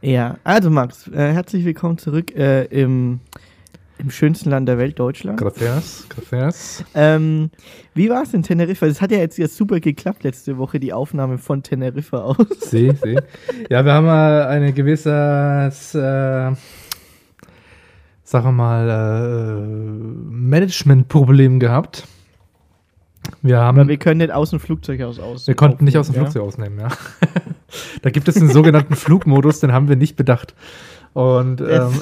Ja, also Max, äh, herzlich willkommen zurück äh, im, im schönsten Land der Welt, Deutschland. Gracias, gracias. Ähm, wie war es in Teneriffa? Es hat ja jetzt ja super geklappt letzte Woche, die Aufnahme von Teneriffa aus. Sie, sie. Ja, wir haben äh, eine gewisse, sagen wir mal, äh, Managementproblem gehabt. Wir haben, Aber wir können nicht aus dem Flugzeug aus aus. wir konnten nicht aus dem aufnehmen, Flugzeug ausnehmen, ja. da gibt es den sogenannten Flugmodus, den haben wir nicht bedacht. Und ähm,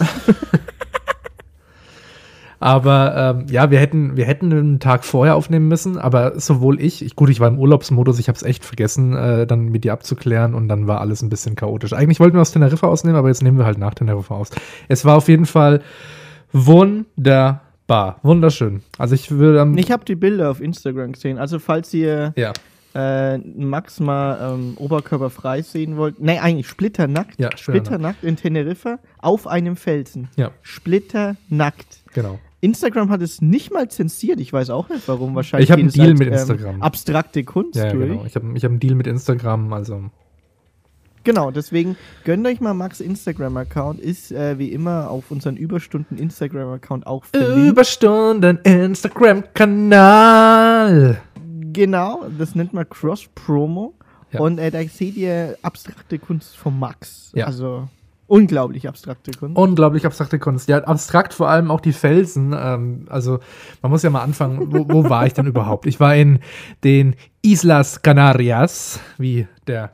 aber ähm, ja, wir hätten, wir hätten einen Tag vorher aufnehmen müssen, aber sowohl ich, ich gut, ich war im Urlaubsmodus, ich habe es echt vergessen, äh, dann mit dir abzuklären und dann war alles ein bisschen chaotisch. Eigentlich wollten wir aus Teneriffa ausnehmen, aber jetzt nehmen wir halt nach Teneriffa aus. Es war auf jeden Fall wunderbar, wunderschön. Also ich würde Ja. Ich habe die Bilder auf Instagram gesehen. Also falls ihr ja, äh, Max mal ähm, oberkörperfrei sehen wollt, nee, eigentlich splitternackt, Ja, splitternackt in Teneriffa auf einem Felsen. ja, Splitternackt. Genau. Instagram hat es nicht mal zensiert. Ich weiß auch nicht warum. Wahrscheinlich Ich hab einen Deal mit Instagram. abstrakte Kunst Ja, ja, genau. Ich habe ich hab einen Deal mit Instagram, also Genau, deswegen gönnt euch mal Max Instagram-Account. Ist äh, wie immer auf unseren Überstunden Instagram-Account auch verlinkt. Überstunden Instagram-Kanal. Genau, das nennt man Cross-Promo. Ja. Und äh, da seht ihr abstrakte Kunst von Max. Ja. Also unglaublich abstrakte Kunst. Unglaublich abstrakte Kunst. Ja, abstrakt vor allem auch die Felsen. Ähm, also man muss ja mal anfangen, wo, wo war ich denn überhaupt? Ich war in den Islas Canarias, wie der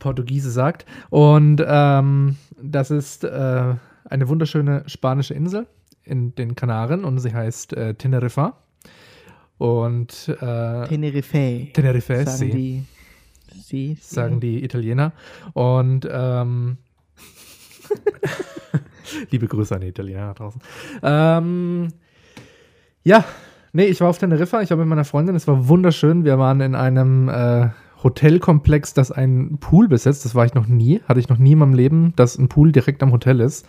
Portugiese sagt. Und ähm, das ist äh, eine wunderschöne spanische Insel in den Kanaren und sie heißt äh, Teneriffa. Und äh, Tenerife. Tenerife, sagen sie. die. Sie. sagen die Italiener. Und ähm, liebe Grüße an die Italiener da draußen. Ähm, ja, nee, ich war auf Teneriffa, ich war mit meiner Freundin, es war wunderschön. Wir waren in einem äh, Hotelkomplex, das einen Pool besetzt. Das war ich noch nie, hatte ich noch nie in meinem Leben, dass ein Pool direkt am Hotel ist.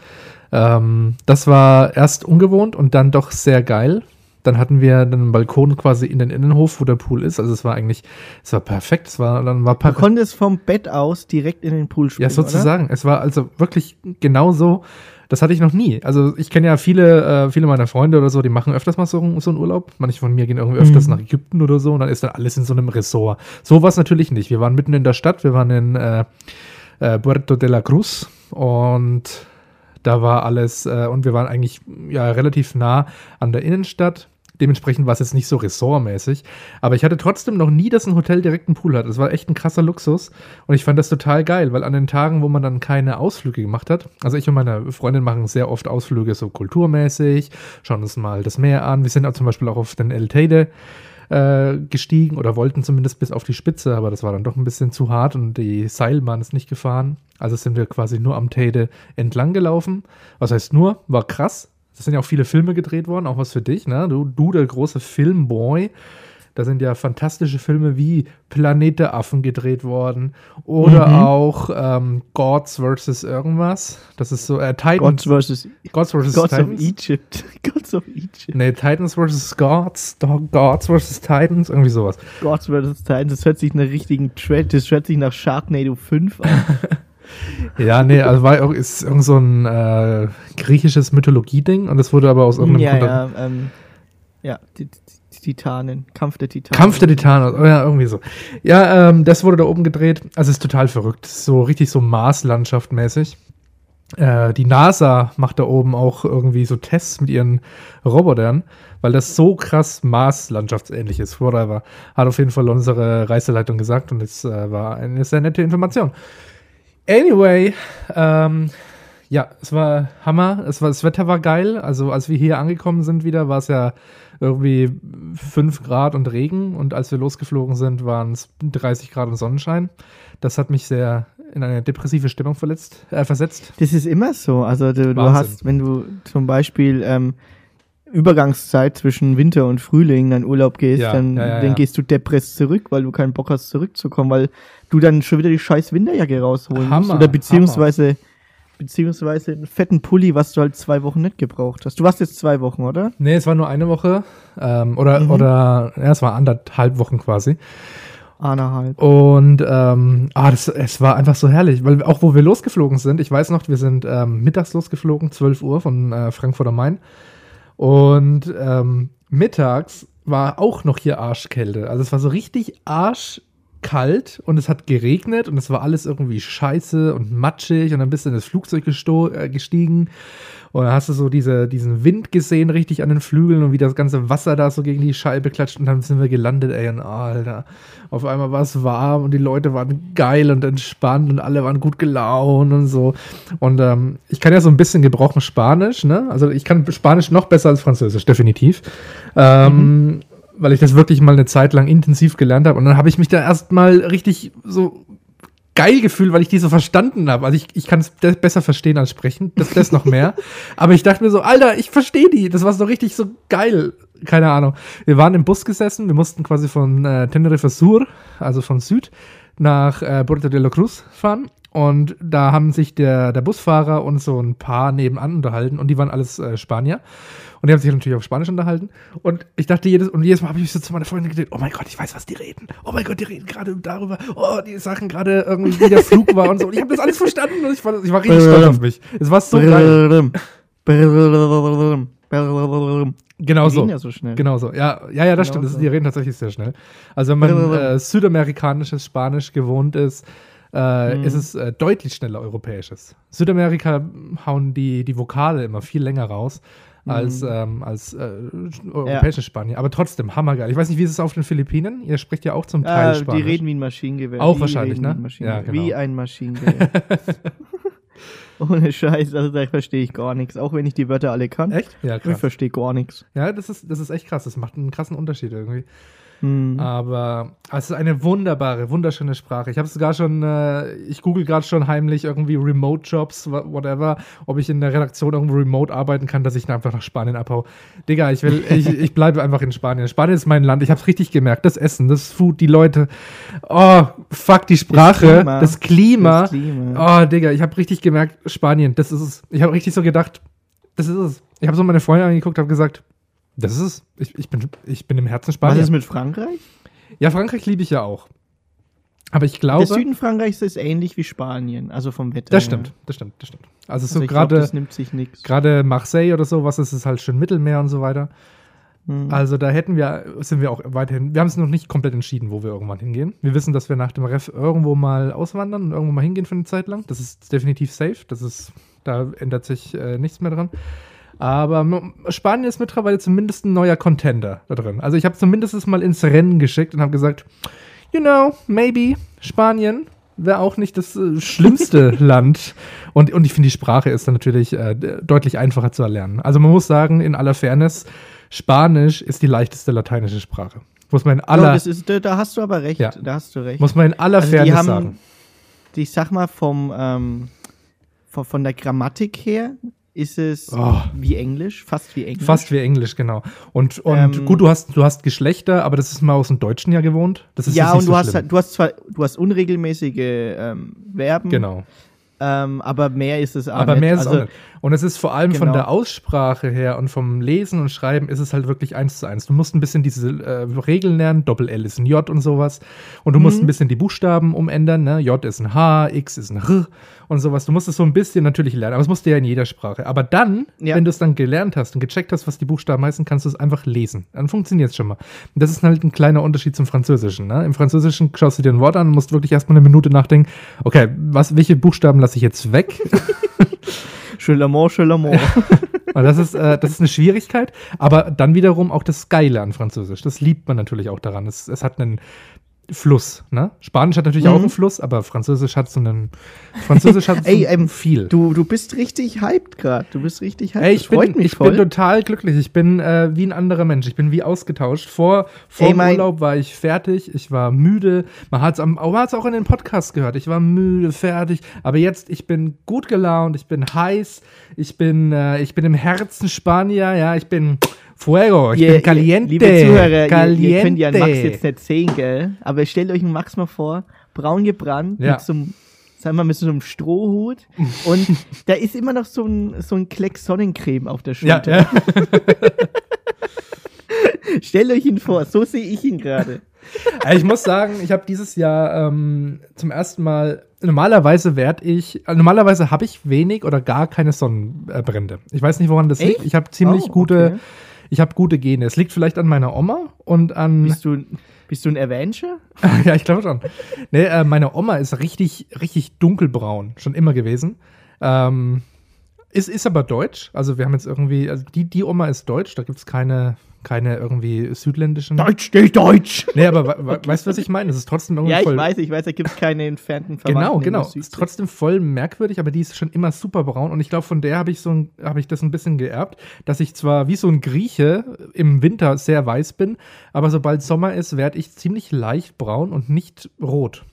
Ähm, das war erst ungewohnt und dann doch sehr geil. Dann hatten wir einen Balkon quasi in den Innenhof, wo der Pool ist. Also es war eigentlich, es war perfekt. Es war dann war Du konntest vom Bett aus direkt in den Pool springen. Ja, sozusagen. Es war also wirklich genau so. Das hatte ich noch nie. Also ich kenne ja viele, äh, viele meiner Freunde oder so, die machen öfters mal so, so einen Urlaub. Manche von mir gehen irgendwie öfters Mhm. nach Ägypten oder so und dann ist dann alles in so einem Ressort. So war es natürlich nicht. Wir waren mitten in der Stadt, wir waren in äh, äh, Puerto de la Cruz und da war alles, äh, und wir waren eigentlich ja relativ nah an der Innenstadt. Dementsprechend war es jetzt nicht so ressortmäßig. Aber ich hatte trotzdem noch nie, dass ein Hotel direkt einen Pool hat. Das war echt ein krasser Luxus. Und ich fand das total geil, weil an den Tagen, wo man dann keine Ausflüge gemacht hat, also ich und meine Freundin machen sehr oft Ausflüge so kulturmäßig, schauen uns mal das Meer an. Wir sind auch zum Beispiel auch auf den El Teide äh, gestiegen oder wollten zumindest bis auf die Spitze, aber das war dann doch ein bisschen zu hart und die Seilbahn ist nicht gefahren. Also sind wir quasi nur am Teide entlang gelaufen. Was heißt nur? War krass. Es sind ja auch viele Filme gedreht worden, auch was für dich, ne? Du, du der große Filmboy. Da sind ja fantastische Filme wie Planet der Affen gedreht worden. Oder Mhm. auch ähm, Gods vs. irgendwas. Das ist so, äh, Titans. Gods versus Gods vs. Gods of Titans. Egypt. Gods of Egypt. Nee, Titans vs. Gods, Gods vs. Titans, irgendwie sowas. Gods versus Titans. Das hört sich nach richtigen Tra Das hört sich nach Sharknado 5 an. Ja, nee, also war auch, ist irgend so ein äh, griechisches Mythologie-Ding und das wurde aber aus irgendeinem ja, Grund. ja, ähm, ja, die Titanen. Kampf der Titanen. Kampf der Titanen, oh ja, irgendwie so. Ja, ähm, das wurde da oben gedreht. Also ist total verrückt. So richtig so Marslandschaft mäßig. Äh, die NASA macht da oben auch irgendwie so Tests mit ihren Robotern, weil das so krass Mars-landschaftsähnlich ist. Whatever. Hat auf jeden Fall unsere Reiseleitung gesagt und es äh, war eine sehr nette Information. Anyway, ähm, ja, es war Hammer. Es war, das Wetter war geil. Also als wir hier angekommen sind wieder, war es ja irgendwie 5 Grad und Regen. Und als wir losgeflogen sind, waren es 30 Grad und Sonnenschein. Das hat mich sehr in eine depressive Stimmung verletzt, äh, versetzt. Das ist immer so. Also du, du hast, wenn du zum Beispiel ähm, Übergangszeit zwischen Winter und Frühling in Urlaub gehst, Ja, dann, ja, ja, dann gehst du depress zurück, weil du keinen Bock hast zurückzukommen, weil du dann schon wieder die scheiß Winterjacke rausholen musst. Hammer, Oder beziehungsweise beziehungsweise einen fetten Pulli, was du halt zwei Wochen nicht gebraucht hast. Du warst jetzt zwei Wochen, oder? Nee, es war nur eine Woche. Ähm, oder, Mhm. oder, ja, es war anderthalb Wochen quasi. Eineinhalb. Und ähm, ah, das, es war einfach so herrlich, weil auch wo wir losgeflogen sind, ich weiß noch, wir sind ähm, mittags losgeflogen, 12 Uhr von äh, Frankfurt am Main. Und ähm, mittags war auch noch hier Arschkälte. Also es war so richtig arschkalt und es hat geregnet und es war alles irgendwie scheiße und matschig und dann bist du in das Flugzeug äh, gestiegen und dann hast du so diese, diesen Wind gesehen richtig an den Flügeln und wie das ganze Wasser da so gegen die Scheibe klatscht und dann sind wir gelandet, ey, und Alter. Auf einmal war es warm und die Leute waren geil und entspannt und alle waren gut gelaunt und so. Und ähm, ich kann ja so ein bisschen gebrochen Spanisch, ne? Also ich kann Spanisch noch besser als Französisch, definitiv. Ähm, Weil ich das wirklich mal eine Zeit lang intensiv gelernt habe. Und dann habe ich mich da erstmal richtig so geil gefühlt, weil ich die so verstanden habe. Also ich, ich kann es besser verstehen als sprechen, das, das noch mehr. Aber ich dachte mir so, Alter, ich verstehe die. Das war so richtig so geil. Keine Ahnung. Wir waren im Bus gesessen, wir mussten quasi von äh, Tenerife Sur, also von Süd, nach äh, Puerto de la Cruz fahren. Und da haben sich der, der Busfahrer und so ein paar nebenan unterhalten und die waren alles äh, Spanier. Und die haben sich natürlich auf Spanisch unterhalten. Und ich dachte jedes, und jedes Mal habe ich so zu meiner Freundin gedacht, oh mein Gott, ich weiß, was die reden. Oh mein Gott, die reden gerade darüber. Oh, die Sachen gerade irgendwie, wie der Flug war und so. Und ich habe das alles verstanden und ich war, ich war richtig stolz auf mich. Es war so geil. Genau Die so. ja so schnell. Genau so. Ja, ja, ja das Genau stimmt. Das, so. die reden tatsächlich sehr schnell. Also wenn man äh, südamerikanisches Spanisch gewohnt ist, äh, Mhm. ist es äh, deutlich schneller europäisches. Südamerika hauen die, die Vokale immer viel länger raus als, ähm, als äh, europäisches Spanier. Aber trotzdem, hammergeil. Ich weiß nicht, wie ist es auf den Philippinen? Ihr spricht ja auch zum Teil Ah, die Spanisch. reden wie ein Maschinengewehr. Auch Die wahrscheinlich, ne? Wie ein Maschinengewehr. Ja, genau. Wie ein Maschinengewehr. Ohne Scheiß, also da verstehe ich gar nichts. Auch wenn ich die Wörter alle kann. Echt? Ja, Ich krass. verstehe gar nichts. Ja, das ist, das ist echt krass. Das macht einen krassen Unterschied irgendwie. Hm. Aber es ist eine wunderbare, wunderschöne Sprache. Ich habe sogar schon, äh, ich google gerade schon heimlich irgendwie Remote-Jobs, wha- whatever, ob ich in der Redaktion irgendwo remote arbeiten kann, dass ich einfach nach Spanien abhau. Digga, ich will, ich, ich bleibe einfach in Spanien. Spanien ist mein Land. Ich habe es richtig gemerkt. Das Essen, das Food, die Leute. Oh, fuck, die Sprache, das Klima. Das Klima. Oh, Digga, ich habe richtig gemerkt, Spanien, das ist es. Ich habe richtig so gedacht, das ist es. Ich habe so meine Freunde angeguckt, habe gesagt, das ist es. Ich, ich, bin, ich bin im Herzen Was Spanier. ist mit Frankreich? Ja, Frankreich liebe ich ja auch. Aber ich Der glaube. Süden Frankreichs ist ähnlich wie Spanien, also vom Wetter. das stimmt, das stimmt, das stimmt. Also Also so gerade das nimmt sich nichts. gerade Marseille oder so, was ist es halt schön Mittelmeer und so weiter. Hm. Also da hätten wir, sind wir auch weiterhin, wir haben es noch nicht komplett entschieden, wo wir irgendwann hingehen. Wir wissen, dass wir nach dem Ref irgendwo mal auswandern und irgendwo mal hingehen für eine Zeit lang. Das ist definitiv safe. Das ist, da ändert sich äh, nichts mehr dran. Aber Spanien ist mittlerweile zumindest ein neuer Contender da drin. Also ich habe zumindest mal ins Rennen geschickt und habe gesagt, you know, maybe Spanien wäre auch nicht das äh, schlimmste Land. Und, und ich finde, die Sprache ist dann natürlich äh, de- deutlich einfacher zu erlernen. Also man muss sagen, in aller Fairness, Spanisch ist die leichteste lateinische Sprache. Muss man in Ja, aller, das ist, da, hast du aber recht. Ja. Da hast du recht. muss man in aller Also die Fairness haben- sagen. ich sag mal, vom, ähm, von, von der Grammatik her ist es Oh. wie Englisch, fast wie Englisch. Fast wie Englisch, genau. Und, und Ähm, gut, du hast, du hast Geschlechter, aber das ist mal aus dem Deutschen ja gewohnt. Das ist ja, und so du hast, schlimm. halt- du hast zwar, du hast unregelmäßige ähm, Verben, Genau. ähm, aber mehr ist es auch Aber nicht. mehr ist also, auch nicht. Und es ist vor allem von genau. der Aussprache her und vom Lesen und Schreiben ist es halt wirklich eins zu eins. Du musst ein bisschen diese äh, Regeln lernen. Doppel-L ist ein J und sowas. Und du musst Mhm. ein bisschen die Buchstaben umändern. Ne? J ist ein H, X ist ein R und sowas. Du musst es so ein bisschen natürlich lernen. Aber es musst du ja in jeder Sprache. Aber dann, Ja. wenn du es dann gelernt hast und gecheckt hast, was die Buchstaben heißen, kannst du es einfach lesen. Dann funktioniert es schon mal. Und das ist halt ein kleiner Unterschied zum Französischen. Ne? Im Französischen schaust du dir ein Wort an und musst wirklich erstmal eine Minute nachdenken, okay, was, welche Buchstaben lasse ich jetzt weg? Chelamont, Chelamont. Und das ist, äh, das ist eine Schwierigkeit, aber dann wiederum auch das Geile an Französisch. Das liebt man natürlich auch daran. Es, es hat einen Fluss. Ne? Spanisch hat natürlich Mhm. auch einen Fluss, aber Französisch hat so einen. Französisch hat so Ey, ähm, viel. Du, du bist richtig hyped gerade. Du bist richtig hyped. Ey, das ich freut bin, mich ich voll. bin total glücklich. Ich bin äh, wie ein anderer Mensch. Ich bin wie ausgetauscht. Vor, vor Ey, dem Urlaub war ich fertig. Ich war müde. Man hat es auch in den Podcast gehört. Ich war müde, fertig. Aber jetzt, ich bin gut gelaunt. Ich bin heiß. Ich bin, äh, ich bin im Herzen Spanier. Ja, ich bin Fuego. Ich Ihr- bin caliente. Liebe Zuhörer, caliente. ihr, ihr könnt ja Max jetzt nicht sehen, gell? Aber stellt euch einen Max mal vor, braun gebrannt, Ja. mit so einem sagen wir mal mit so einem Strohhut. Und da ist immer noch so ein, so ein Kleck Sonnencreme auf der Ja, Schulter. ja. Stellt euch ihn vor, so sehe ich ihn gerade. Ich muss sagen, ich habe dieses Jahr ähm, zum ersten Mal, normalerweise werde ich, normalerweise habe ich wenig oder gar keine Sonnenbrände. Ich weiß nicht, woran das liegt. Echt? Ich habe ziemlich Oh, gute, okay. Ich habe gute Gene. Es liegt vielleicht an meiner Oma und an, Bist du, bist du ein Avenger? ja, ich glaube schon. Nee, äh, meine Oma ist richtig, richtig dunkelbraun, schon immer gewesen. Ähm, ist, ist aber deutsch. Also wir haben jetzt irgendwie, also die, die Oma ist deutsch, da gibt es keine, keine irgendwie südländischen. Deutsch steht Deutsch. Nee, aber we- we- weißt du, was ich meine? Es ist trotzdem irgendwie Ja, ich voll. weiß, ich weiß, da gibt es keine entfernten Genau, Verwandten in genau. der Ist trotzdem voll merkwürdig, aber die ist schon immer super braun und ich glaube, von der habe ich so ein, habe ich das ein bisschen geerbt, dass ich zwar wie so ein Grieche im Winter sehr weiß bin, aber sobald Sommer ist, werde ich ziemlich leicht braun und nicht rot.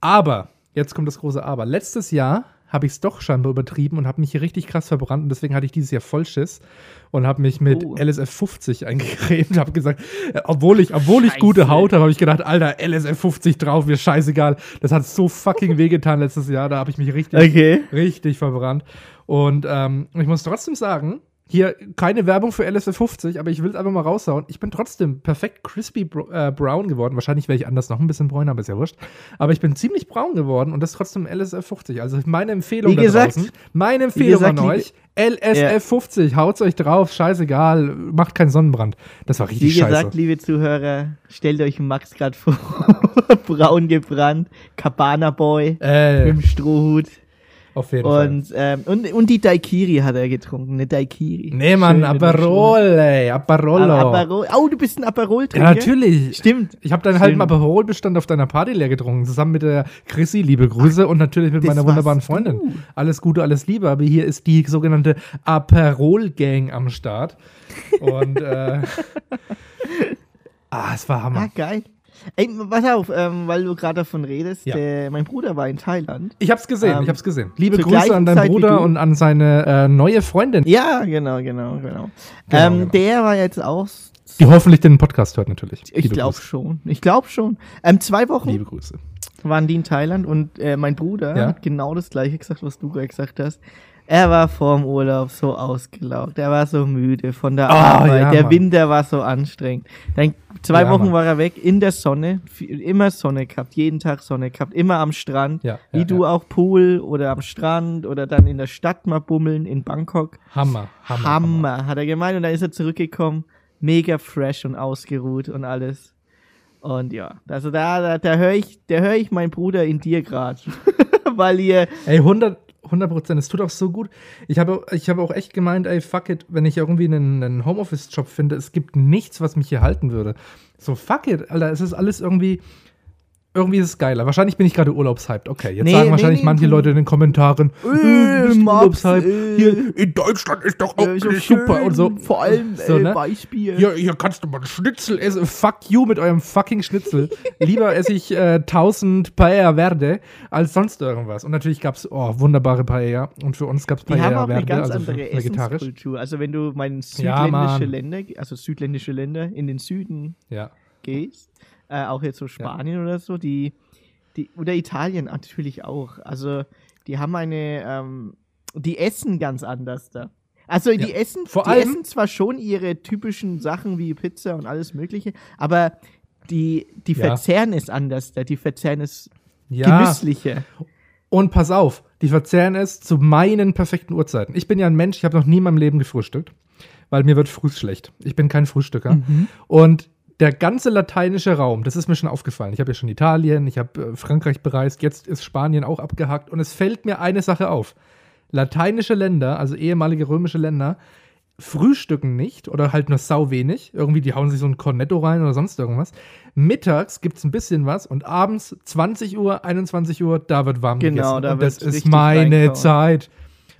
Aber, jetzt kommt das große Aber. Letztes Jahr habe ich es doch scheinbar übertrieben und habe mich hier richtig krass verbrannt und deswegen hatte ich dieses Jahr Vollschiss und habe mich mit Oh. LSF 50 eingecremt und habe gesagt, äh, obwohl ich, obwohl ich Scheiße. gute Haut habe, habe ich gedacht, Alter, LSF 50 drauf, mir scheißegal. Das hat so fucking wehgetan letztes Jahr, da habe ich mich richtig, Okay. richtig verbrannt. Und ähm, ich muss trotzdem sagen, hier keine Werbung für LSF 50, aber ich will es einfach mal raushauen. Ich bin trotzdem perfekt crispy br äh, brown geworden. Wahrscheinlich wäre ich anders noch ein bisschen bräuner, aber ist ja wurscht. Aber ich bin ziemlich braun geworden und das ist trotzdem LSF 50. Also meine Empfehlung Wie da gesagt- draußen, meine Empfehlung gesagt, an euch, LSF Ja. 50, haut's euch drauf, scheißegal, macht keinen Sonnenbrand. Das war Wie richtig gesagt, scheiße. liebe Zuhörer, stellt euch Max gerade vor, braun gebrannt, Cabana Boy Äh, mit dem Strohhut auf jeden Fall. und, ähm, und, und die Daikiri hat er getrunken, eine Daikiri. Nee, Mann, Schön mit dem Aperol, ey, Aperolo. Aperol. Oh, du bist ein Aperol-Trinker? Ja, natürlich. Stimmt. Ich habe deinen halben. Aperol-Bestand auf deiner Party leer getrunken, zusammen mit der Chrissy, liebe Grüße, und natürlich mit meiner wunderbaren Freundin. du. Alles Gute, alles Liebe, aber hier ist die sogenannte Aperol-Gang am Start. Und, äh, ah, es war Ah, Hammer. geil. Ey, pass auf, ähm, weil du gerade davon redest, Ja. der, mein Bruder war in Thailand. Ich hab's gesehen, Ähm, ich hab's gesehen. Liebe Grüße an deinen Zeit Bruder und an seine äh, neue Freundin, Ja, genau, genau, genau. Genau, ähm, genau. Der war jetzt auch, die hoffentlich den Podcast hört natürlich. ich glaube schon, ich glaube schon. Ähm, zwei Wochen Liebe Grüße. waren die in Thailand und äh, mein Bruder Ja. hat genau das gleiche gesagt, was du gerade gesagt hast. Er war vorm Urlaub so ausgelaugt, er war so müde von der Ah, Arbeit, ja, der Mann. Winter war so anstrengend. Dann zwei Ja, Wochen Mann. war er weg in der Sonne, immer Sonne gehabt, jeden Tag Sonne gehabt, immer am Strand, Ja, wie du auch Pool oder am Strand oder dann in der Stadt mal bummeln in Bangkok. Hammer, Hammer. Hammer, hat er gemeint und dann ist er zurückgekommen, mega fresh und ausgeruht und alles. Und ja, also da, da, da höre ich, da höre ich meinen Bruder in dir gerade, weil ihr, Ey, 100 Prozent, es tut auch so gut. Ich habe, ich habe auch echt gemeint, ey, fuck it, wenn ich irgendwie einen, einen Homeoffice-Job finde, es gibt nichts, was mich hier halten würde. So, fuck it, Alter, es ist alles irgendwie, irgendwie ist es geiler. Wahrscheinlich bin ich gerade urlaubshyped. Okay, jetzt Nee, sagen nee, wahrscheinlich nee, manche du- Leute in den Kommentaren, Äh, bist Max, urlaubshyped. äh, Hier in Deutschland ist doch auch äh, alles super und so. vor allem So, äh, ne? Weißbier. Hier, hier kannst du mal einen Schnitzel essen. Fuck you mit eurem fucking Schnitzel. Lieber esse ich äh, 1000 Paella Verde als sonst irgendwas. Und natürlich gab es oh, wunderbare Paella. Und für uns gab es Paella auch eine Verde, ganz also andere. Essenskultur. Also wenn du Ja, südländische Mann. Länder, also südländische Länder in den Süden Ja. gehst, äh, auch jetzt so Spanien oder so, die, die, oder Italien natürlich auch. Also die haben eine, ähm, die essen ganz anders da. Also die Ja. essen, Vor die allem- essen zwar schon ihre typischen Sachen wie Pizza und alles Mögliche, aber die, die Ja. verzehren es anders da. Die verzehren es Ja. genüsslicher. Und pass auf, die verzehren es zu meinen perfekten Uhrzeiten. Ich bin ja ein Mensch, ich habe noch nie in meinem Leben gefrühstückt, weil mir wird früh schlecht. Ich bin kein Frühstücker. Mhm. Und der ganze lateinische Raum, das ist mir schon aufgefallen. Ich habe ja schon Italien, ich habe äh, Frankreich bereist, jetzt ist Spanien auch abgehakt. Und es fällt mir eine Sache auf. Lateinische Länder, also ehemalige römische Länder, frühstücken nicht oder halt nur sau wenig. Irgendwie, die hauen sich so ein Cornetto rein oder sonst irgendwas. Mittags gibt es ein bisschen was und abends 20 Uhr, 21 Uhr, da wird warm Genau, gegessen. da und das ist meine. Zeit.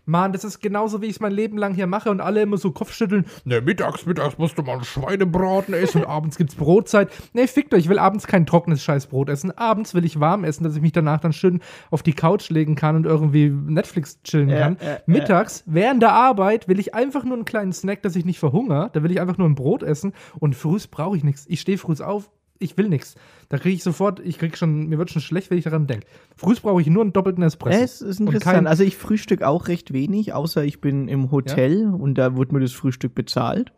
Mann, das ist genauso, wie ich es mein Leben lang hier mache und alle immer so Kopfschütteln. Ne, mittags, mittags musst du mal Schweinebraten essen und abends gibt's Brotzeit. Ne, fickt euch, ich will abends kein trockenes Scheißbrot essen. Abends will ich warm essen, dass ich mich danach dann schön auf die Couch legen kann und irgendwie Netflix chillen kann. ja, ja. Mittags, während der Arbeit, will ich einfach nur einen kleinen Snack, dass ich nicht verhungere. Da will ich einfach nur ein Brot essen und frühs brauche ich nichts. Ich stehe frühs auf, ich will nichts. Da kriege ich sofort, ich krieg schon, mir wird schon schlecht, wenn ich daran denke. Früh brauche ich nur einen doppelten Espresso. Es ist interessant. Also ich frühstück auch recht wenig, außer ich bin im Hotel ja? und da wird mir das Frühstück bezahlt.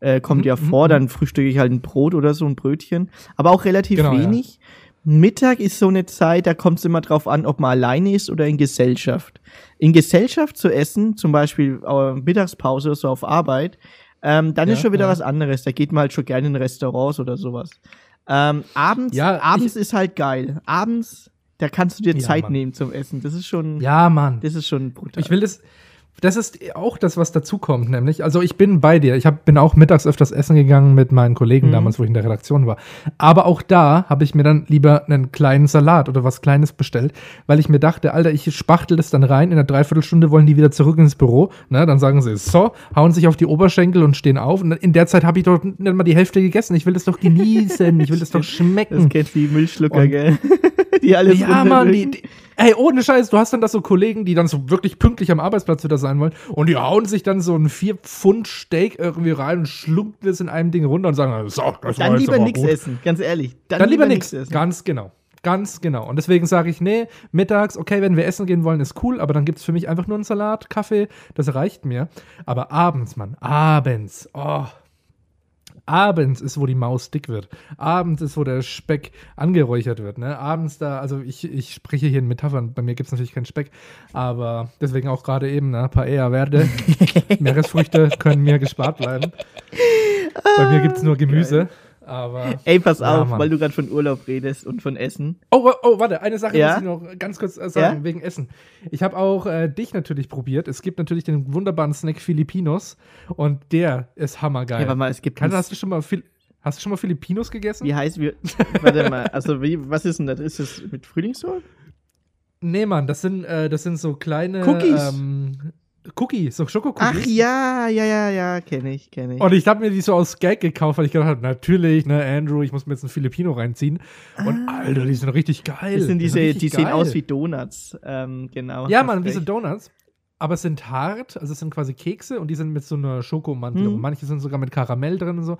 Äh, kommt mhm, ja vor, mhm. dann frühstücke ich halt ein Brot oder so ein Brötchen. Aber auch relativ genau, wenig. Ja. Mittag ist so eine Zeit, da kommt es immer drauf an, ob man alleine ist oder in Gesellschaft. In Gesellschaft zu essen, zum Beispiel äh, Mittagspause oder so auf Arbeit, ähm, dann ja, ist schon wieder ja. was anderes. Da geht man halt schon gerne in Restaurants oder sowas. Ähm, abends, ja, abends ist halt geil. Abends, da kannst du dir Zeit Mann. nehmen zum Essen. Das ist schon. Ja, Mann. Das ist schon brutal. Ich will das, das ist auch das, was dazukommt, nämlich, also ich bin bei dir. Ich hab, bin auch mittags öfters essen gegangen mit meinen Kollegen mhm. damals, wo ich in der Redaktion war. Aber auch da habe ich mir dann lieber einen kleinen Salat oder was Kleines bestellt, weil ich mir dachte, Alter, ich spachtel das dann rein. In einer Dreiviertelstunde wollen die wieder zurück ins Büro. Ne? Dann sagen sie, so, hauen sich auf die Oberschenkel und stehen auf. Und in der Zeit habe ich doch nicht mal die Hälfte gegessen. Ich will das doch genießen. ich will das doch schmecken. Das kennt die Milchschlucker, und, gell? die alles Ja, Mann, die, die Ey, ohne Scheiß, du hast dann da so Kollegen, die dann so wirklich pünktlich am Arbeitsplatz wieder sein wollen und die hauen sich dann so ein 4 Pfund Steak irgendwie rein und schlucken das in einem Ding runter und sagen, so, das Dann lieber nichts essen, ganz ehrlich. Dann, dann lieber, lieber nichts essen. Ganz genau. Ganz genau. Und deswegen sage ich, nee, mittags, okay, wenn wir essen gehen wollen, ist cool, aber dann gibt es für mich einfach nur einen Salat, Kaffee, das reicht mir. Aber abends, Mann, abends, oh, Abends ist, wo die Maus dick wird. Abends ist, wo der Speck angeräuchert wird. Ne? Abends da, also ich, ich spreche hier in Metaphern, bei mir gibt es natürlich keinen Speck, aber deswegen auch gerade eben, ne? Paella Verde. Meeresfrüchte können mir gespart bleiben. Bei mir gibt es nur Gemüse. Aber, Ey, pass ja, auf, Mann. weil du gerade von Urlaub redest und von Essen. Oh, oh, warte, eine Sache ja? muss ich noch ganz kurz äh, sagen, ja? wegen Essen. Ich habe auch äh, dich natürlich probiert. Es gibt natürlich den wunderbaren Snack Filipinos und der ist hammergeil. Ja, warte mal, es gibt Kann, hast du schon mal Hast du schon mal Filipinos gegessen? Wie heißt wir? warte mal, also wie, was ist denn das? Ist das mit Frühlingsrollen? Nee, Mann, das sind, äh, das sind so kleine Cookies. Ähm, Cookie, so Schokocookies. Ach ja, ja, ja, ja, kenne ich, kenne ich. Und ich habe mir die so aus Gag gekauft, weil ich gedacht habe, natürlich, ne, Andrew, ich muss mir jetzt ein Filipino reinziehen. Ah. Und Alter, die sind richtig geil. Das sind diese, die, die sehen aus wie Donuts, ähm, genau. Ja, Mann, diese Donuts. Aber es sind hart, also es sind quasi Kekse und die sind mit so einer Schokomantel. Mhm. Manche sind sogar mit Karamell drin und so.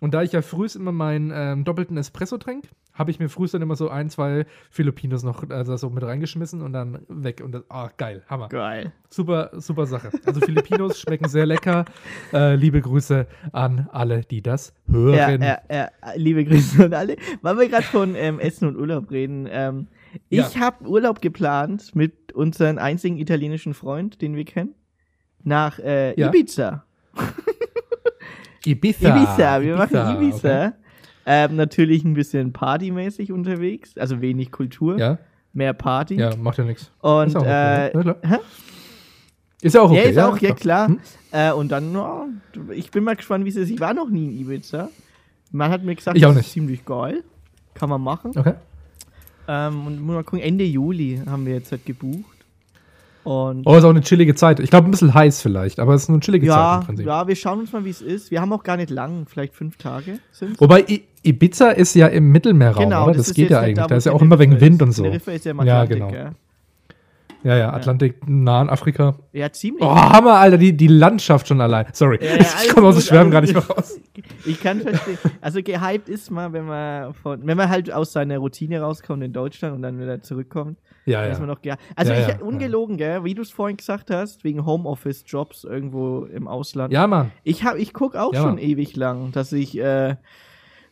Und da ich ja frühst immer meinen ähm, doppelten Espresso trinke, habe ich mir frühst dann immer so ein, zwei Filipinos noch also so mit reingeschmissen und dann weg. Und das, ah, geil, Hammer. Geil. Super, super Sache. Also Filipinos schmecken sehr lecker. Äh, liebe Grüße an alle, die das hören. Ja, ja, ja. liebe Grüße an alle. Weil wir gerade von ähm, Essen und Urlaub reden. Ähm, ich ja. habe Urlaub geplant mit unserem einzigen italienischen Freund, den wir kennen, nach äh, ja. Ibiza. Ibiza. Ibiza, wir Ibiza, machen Ibiza. Okay. Ähm, natürlich ein bisschen partymäßig unterwegs, also wenig Kultur. Ja. Mehr Party. Ja, macht ja nichts. Und, ist, okay, äh, ja, ist ja auch okay. Ja, ist ja, auch, ja, klar. Hm? Äh, und dann, oh, ich bin mal gespannt, wie es ist. Ich war noch nie in Ibiza. Man hat mir gesagt, das ist ziemlich geil. Kann man machen. Okay. Ähm, und mal gucken, Ende Juli haben wir jetzt halt gebucht. Und oh, ist auch eine chillige Zeit. Ich glaube, ein bisschen heiß vielleicht, aber es ist eine chillige ja, Zeit im Prinzip. Ja, wir schauen uns mal, wie es ist. Wir haben auch gar nicht lang, vielleicht fünf Tage sind's. Wobei I Ibiza ist ja im Mittelmeerraum, genau, oder? Das, das geht ja eigentlich. Da, da ist ja auch immer wegen Wind und so. Teneriffa ist ja im Atlantik, ja, genau. Ja. Ja, ja, Atlantik, ja. nahen Afrika. Ja, ziemlich. Oh, Hammer, Alter, die, die Landschaft schon allein. Sorry, ja, ja, ich komme aus dem Schwärmen gar nicht mehr raus. Ich kann verstehen. Also gehypt ist man, wenn man von, wenn man halt aus seiner Routine rauskommt in Deutschland und dann wieder zurückkommt. Ja, ja. Noch also ich, ungelogen, gell, wie du es vorhin gesagt hast, wegen Homeoffice-Jobs irgendwo im Ausland. Ja, Mann. Ich, hab, ich gucke auch schon Mann. ewig lang, dass ich äh,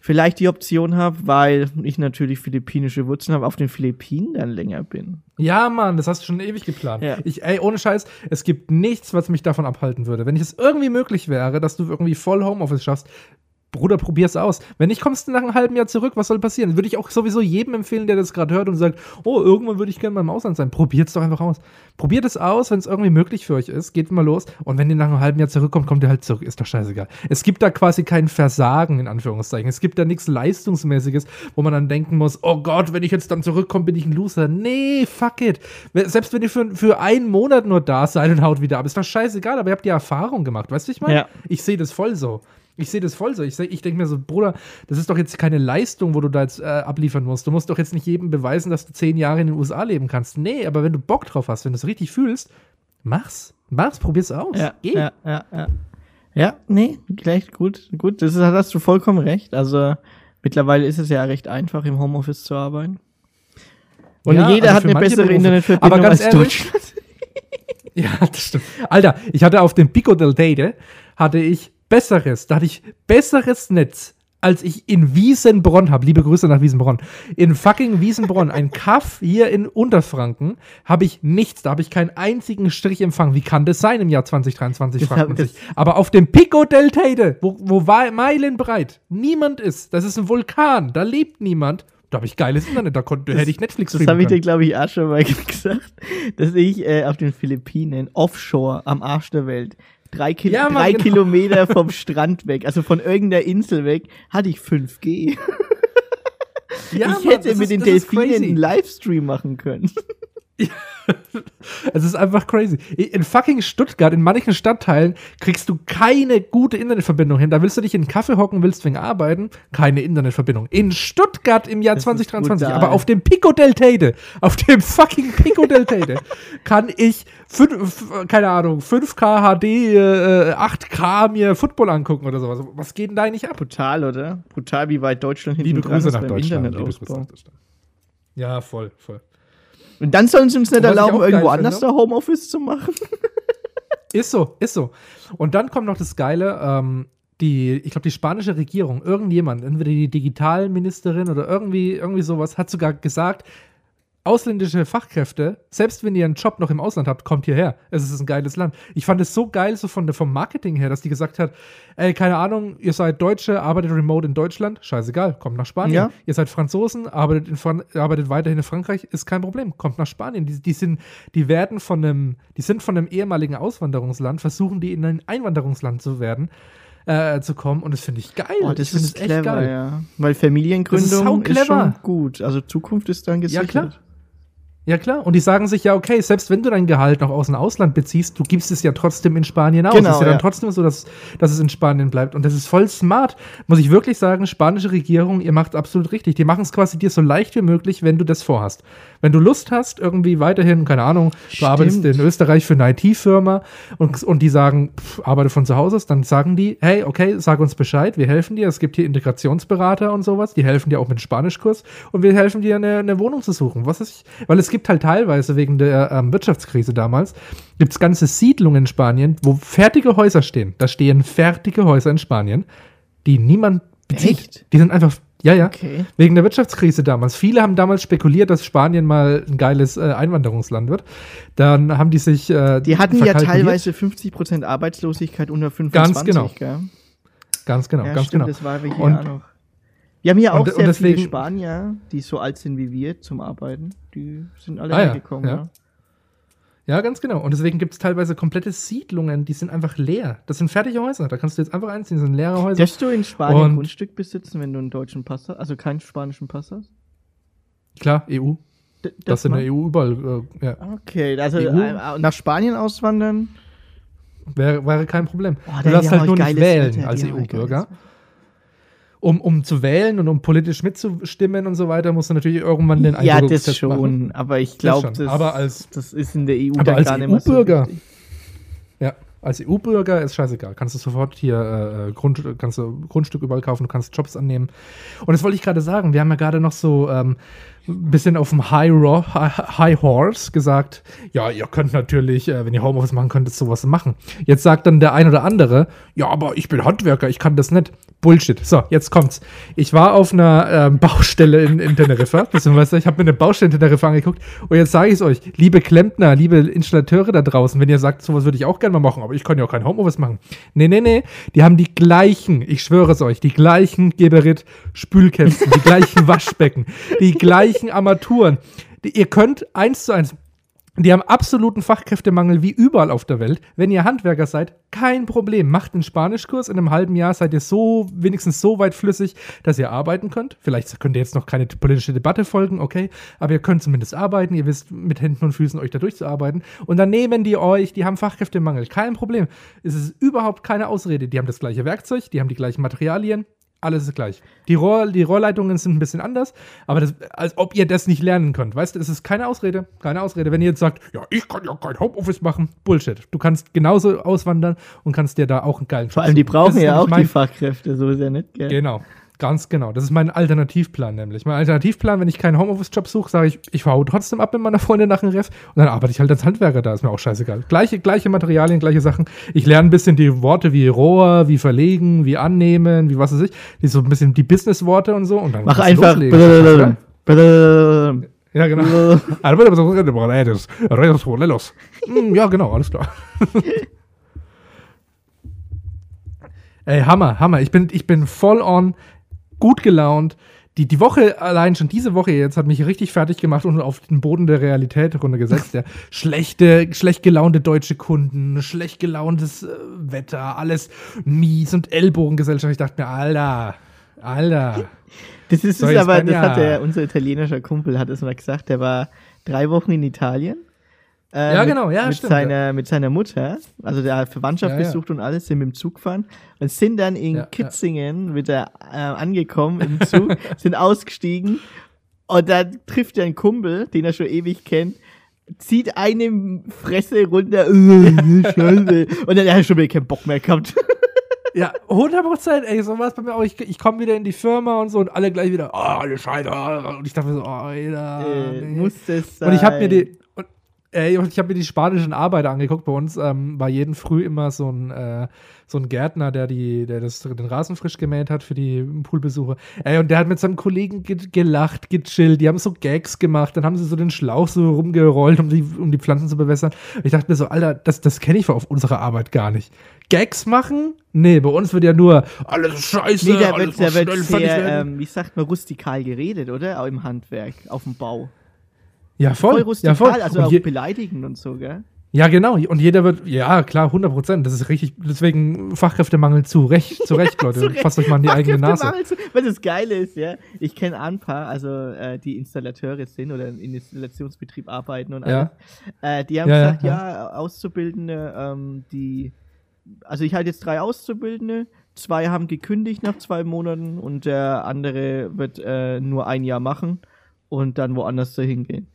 vielleicht die Option habe, weil ich natürlich philippinische Wurzeln habe, auf den Philippinen dann länger bin. Ja, Mann, das hast du schon ewig geplant. Ja. Ich, ey, ohne Scheiß, es gibt nichts, was mich davon abhalten würde. Wenn es irgendwie möglich wäre, dass du irgendwie voll Homeoffice schaffst, Bruder, probier's aus. Wenn nicht, kommst du nach einem halben Jahr zurück, was soll passieren? Würde ich auch sowieso jedem empfehlen, der das gerade hört und sagt, oh, irgendwann würde ich gerne mal im Ausland sein. Probiert's doch einfach aus. Probiert es aus, wenn es irgendwie möglich für euch ist. Geht mal los. Und wenn ihr nach einem halben Jahr zurückkommt, kommt ihr halt zurück. Ist doch scheißegal. Es gibt da quasi kein Versagen, in Anführungszeichen. Es gibt da nichts Leistungsmäßiges, wo man dann denken muss, oh Gott, wenn ich jetzt dann zurückkomme, bin ich ein Loser. Nee, fuck it. Selbst wenn ihr für, für einen Monat nur da seid und haut wieder ab, ist doch scheißegal, aber ihr habt die Erfahrung gemacht. Weißt du, ich meine? Ja. Ich sehe das voll so. Ich sehe das voll so. Ich, ich denke mir so, Bruder, das ist doch jetzt keine Leistung, wo du da jetzt äh, abliefern musst. Du musst doch jetzt nicht jedem beweisen, dass du zehn Jahre in den USA leben kannst. Nee, aber wenn du Bock drauf hast, wenn du es richtig fühlst, mach's. Mach's, probier's aus. Ja, Geh. ja, ja, ja. Ja, nee, gleich gut, gut. Das ist, hast du vollkommen recht. Also Mittlerweile ist es ja recht einfach, im Homeoffice zu arbeiten. Und ja, jeder also hat eine bessere Berufe. Internetverbindung Aber ganz als ehrlich, Deutschland. ja, das stimmt. Alter, ich hatte auf dem Pico del Teide hatte ich besseres, da hatte ich besseres Netz als ich in Wiesenbronn habe, liebe Grüße nach Wiesenbronn, in fucking Wiesenbronn, ein Kaff hier in Unterfranken, habe ich nichts, da habe ich keinen einzigen Strich empfangen. Wie kann das sein im Jahr 2023, fragt man sich. Aber auf dem Pico del Teide, wo, wo meilenbreit? Niemand ist, das ist ein Vulkan, da lebt niemand, da habe ich geiles Internet, da konnte, hätte ich Netflix Das habe ich dir, glaube ich, auch schon mal gesagt, dass ich äh, auf den Philippinen offshore am Arsch der Welt drei, Ki ja, drei genau. Kilometer vom Strand weg, also von irgendeiner Insel weg, hatte ich 5G. Ja, ich hätte mit ist, den Delfinen einen Livestream machen können. es ist einfach crazy. In fucking Stuttgart, in manchen Stadtteilen, kriegst du keine gute Internetverbindung hin. Da willst du dich in einen Kaffee hocken, willst wegen arbeiten, keine Internetverbindung. In Stuttgart im Jahr das 2023, aber auf dem Pico del Teide, auf dem fucking Pico del Teide, kann ich, fünf, keine Ahnung, 5K HD, äh, 8K mir Football angucken oder sowas. Was geht denn da eigentlich ab? Brutal, oder? Brutal, wie weit Deutschland hinten Liebe Grüße nach Deutschland. Liebe Grüße nach Deutschland. Ja, voll, voll. Und dann sollen sie uns nicht erlauben, irgendwo anders finde. da Homeoffice zu machen. ist so, ist so. Und dann kommt noch das Geile, ähm, die, ich glaube, die spanische Regierung, irgendjemand, entweder die Digitalministerin oder irgendwie, irgendwie sowas, hat sogar gesagt, ausländische Fachkräfte, selbst wenn ihr einen Job noch im Ausland habt, kommt hierher. Es ist ein geiles Land. Ich fand es so geil, so von, vom Marketing her, dass die gesagt hat, ey, keine Ahnung, ihr seid Deutsche, arbeitet remote in Deutschland, scheißegal, kommt nach Spanien. Ja. Ihr seid Franzosen, arbeitet, in, arbeitet weiterhin in Frankreich, ist kein Problem, kommt nach Spanien. Die, die, sind, die werden von einem, die sind von einem ehemaligen Auswanderungsland, versuchen die in ein Einwanderungsland zu werden. Äh, zu kommen und das finde ich geil. Oh, das ist clever, echt geil. Ja. Weil Familiengründung ist, ist, schon gut. Also Zukunft ist dann gesichert. Ja, klar. Ja, klar. Und die sagen sich ja, okay, selbst wenn du dein Gehalt noch aus dem Ausland beziehst, du gibst es ja trotzdem in Spanien aus. Genau, es ist ja, ja, dann trotzdem so, dass, dass es in Spanien bleibt. Und das ist voll smart. Muss ich wirklich sagen, spanische Regierung, ihr macht absolut richtig. Die machen es quasi dir so leicht wie möglich, wenn du das vorhast. Wenn du Lust hast, irgendwie weiterhin, keine Ahnung, Stimmt. du arbeitest in Österreich für eine IT-Firma und, und die sagen, pff, arbeite von zu Hause aus, dann sagen die, hey, okay, sag uns Bescheid, wir helfen dir. Es gibt hier Integrationsberater und sowas, die helfen dir auch mit dem Spanischkurs und wir helfen dir, eine, eine Wohnung zu suchen. Was ist, weil es gibt halt teilweise wegen der ähm, Wirtschaftskrise damals, gibt es ganze Siedlungen in Spanien, wo fertige Häuser stehen. Da stehen fertige Häuser in Spanien, die niemand bezieht. Echt? Die sind einfach ja, ja. Okay. Wegen der Wirtschaftskrise damals. Viele haben damals spekuliert, dass Spanien mal ein geiles äh, Einwanderungsland wird. Dann haben die sich. Äh, die hatten ja teilweise 50% Arbeitslosigkeit unter 25. Ganz genau. Gell? Ganz genau, ja, ganz stimmt, genau. Das war wir hier und, auch noch. Wir haben hier auch und, sehr und deswegen, viele Spanier, die so alt sind wie wir zum Arbeiten. Die sind alle ah, hergekommen. Ja, ja. Ja, ganz genau. Und deswegen gibt es teilweise komplette Siedlungen, die sind einfach leer. Das sind fertige Häuser. Da kannst du jetzt einfach einziehen, das sind leere Häuser. Darfst du in Spanien ein Grundstück besitzen, wenn du einen deutschen Pass hast? Also keinen spanischen Pass hast? Klar, EU. D das, in der EU überall. Äh, ja. Okay, also EU. Äh, nach Spanien auswandern? Wäre, wäre kein Problem. Oh, du darfst halt nur nicht wählen als EU-Bürger um, um zu wählen und um politisch mitzustimmen und so weiter, musst du natürlich irgendwann den Ja, das schon, machen. aber ich glaube, das, das, das, ist in der EU aber als EU-Bürger. So ja, als EU-Bürger ist scheißegal. Kannst du sofort hier äh, Grund, kannst du Grundstück überall kaufen, du kannst Jobs annehmen. Und das wollte ich gerade sagen, wir haben ja gerade noch so ähm, bisschen auf dem High, High Horse gesagt, ja, ihr könnt natürlich, äh, wenn ihr Homeoffice machen könnt, sowas machen. Jetzt sagt dann der ein oder andere, ja, aber ich bin Handwerker, ich kann das nicht. Bullshit. So, jetzt kommt's. Ich war auf einer ähm, Baustelle in, in Teneriffa, beziehungsweise ich habe mir eine Baustelle in Teneriffa angeguckt und jetzt sage ich es euch, liebe Klempner, liebe Installateure da draußen, wenn ihr sagt, sowas würde ich auch gerne mal machen, aber ich kann ja auch kein Homeoffice machen. Nee, nee, nee, die haben die gleichen, ich schwöre es euch, die gleichen Geberit Spülkästen, die gleichen Waschbecken, die gleichen Armaturen. Die, ihr könnt eins zu eins die haben absoluten Fachkräftemangel wie überall auf der Welt. Wenn ihr Handwerker seid, kein Problem. Macht einen Spanischkurs. In einem halben Jahr seid ihr so, wenigstens so weit flüssig, dass ihr arbeiten könnt. Vielleicht könnt ihr jetzt noch keine politische Debatte folgen, okay. Aber ihr könnt zumindest arbeiten. Ihr wisst mit Händen und Füßen euch da durchzuarbeiten. Und dann nehmen die euch, die haben Fachkräftemangel. Kein Problem. Es ist überhaupt keine Ausrede. Die haben das gleiche Werkzeug, die haben die gleichen Materialien alles ist gleich. Die, Rohr, die Rohrleitungen sind ein bisschen anders, aber das, als ob ihr das nicht lernen könnt. Weißt du, das ist keine Ausrede. Keine Ausrede. Wenn ihr jetzt sagt, ja, ich kann ja kein Homeoffice machen, Bullshit. Du kannst genauso auswandern und kannst dir da auch einen geilen Vor allem, die brauchen ja auch die Fachkräfte, so ist ja nicht, gell? Genau. Ganz genau. Das ist mein Alternativplan nämlich. Mein Alternativplan, wenn ich keinen Homeoffice-Job suche, sage ich, ich fahre trotzdem ab mit meiner Freundin nach dem Ref und dann arbeite ich halt als Handwerker da. Ist mir auch scheißegal. Gleiche, gleiche Materialien, gleiche Sachen. Ich lerne ein bisschen die Worte wie Rohr, wie verlegen, wie annehmen, wie was weiß ich. Die so ein bisschen die Business-Worte und so. Und dann Mach einfach. Ja, genau. ja, genau, alles klar. Ey, Hammer, Hammer. Ich bin, ich bin voll on gut gelaunt. Die, die Woche, allein schon diese Woche jetzt, hat mich richtig fertig gemacht und auf den Boden der Realität runtergesetzt. Ja. Schlechte, schlecht gelaunte deutsche Kunden, schlecht gelauntes äh, Wetter, alles mies und Ellbogengesellschaft. Ich dachte mir, Alter, Alter. Das ist es aber, das hat der, unser italienischer Kumpel hat es mal gesagt, der war drei Wochen in Italien äh, ja, genau, ja, mit stimmt. Seiner, ja. Mit seiner Mutter, also der hat Verwandtschaft ja, besucht ja. und alles, sind mit dem Zug gefahren und sind dann in Kitzingen wieder äh, angekommen im Zug, sind ausgestiegen und dann trifft er einen Kumpel, den er schon ewig kennt, zieht eine Fresse runter, Scheiße, und dann hat er schon wieder keinen Bock mehr gehabt. Ja, 100 Prozent, ey, so war es bei mir auch. Ich, ich komme wieder in die Firma und so und alle gleich wieder, oh, alle Scheiße. Und ich dachte mir so, oh, Alter. Äh, nee. Muss das sein. Und ich habe mir die, Ey, ich habe mir die spanischen Arbeiter angeguckt. Bei uns ähm, war jeden Früh immer so ein, äh, so ein Gärtner, der, die, der das, den Rasen frisch gemäht hat für die Poolbesucher. Ey, und der hat mit seinem Kollegen ge gelacht, gechillt. Die haben so Gags gemacht. Dann haben sie so den Schlauch so rumgerollt, um die, um die Pflanzen zu bewässern. Ich dachte mir so, Alter, das, das kenne ich auf unserer Arbeit gar nicht. Gags machen? Nee, bei uns wird ja nur alles scheiße. Nee, da wird, da wird sehr, ähm, wie sagt man, rustikal geredet, oder? Auch im Handwerk, auf dem Bau. Ja, voll. Voll rustikal, ja, voll. also auch beleidigend und so, gell? Ja, genau. Und jeder wird, ja, klar, 100 Prozent. Das ist richtig, deswegen Fachkräftemangel zu Recht, zu Recht, Leute. zu Recht. Fasst euch mal an die eigene Nase. Zu, weil das Geile ist, ja, ich kenne ein paar, also äh, die Installateure sind oder im Installationsbetrieb arbeiten und alles. Ja. Äh, die haben ja, gesagt, ja, ja Auszubildende, ähm, die, also ich halte jetzt drei Auszubildende, zwei haben gekündigt nach zwei Monaten und der andere wird äh, nur ein Jahr machen und dann woanders dahin gehen.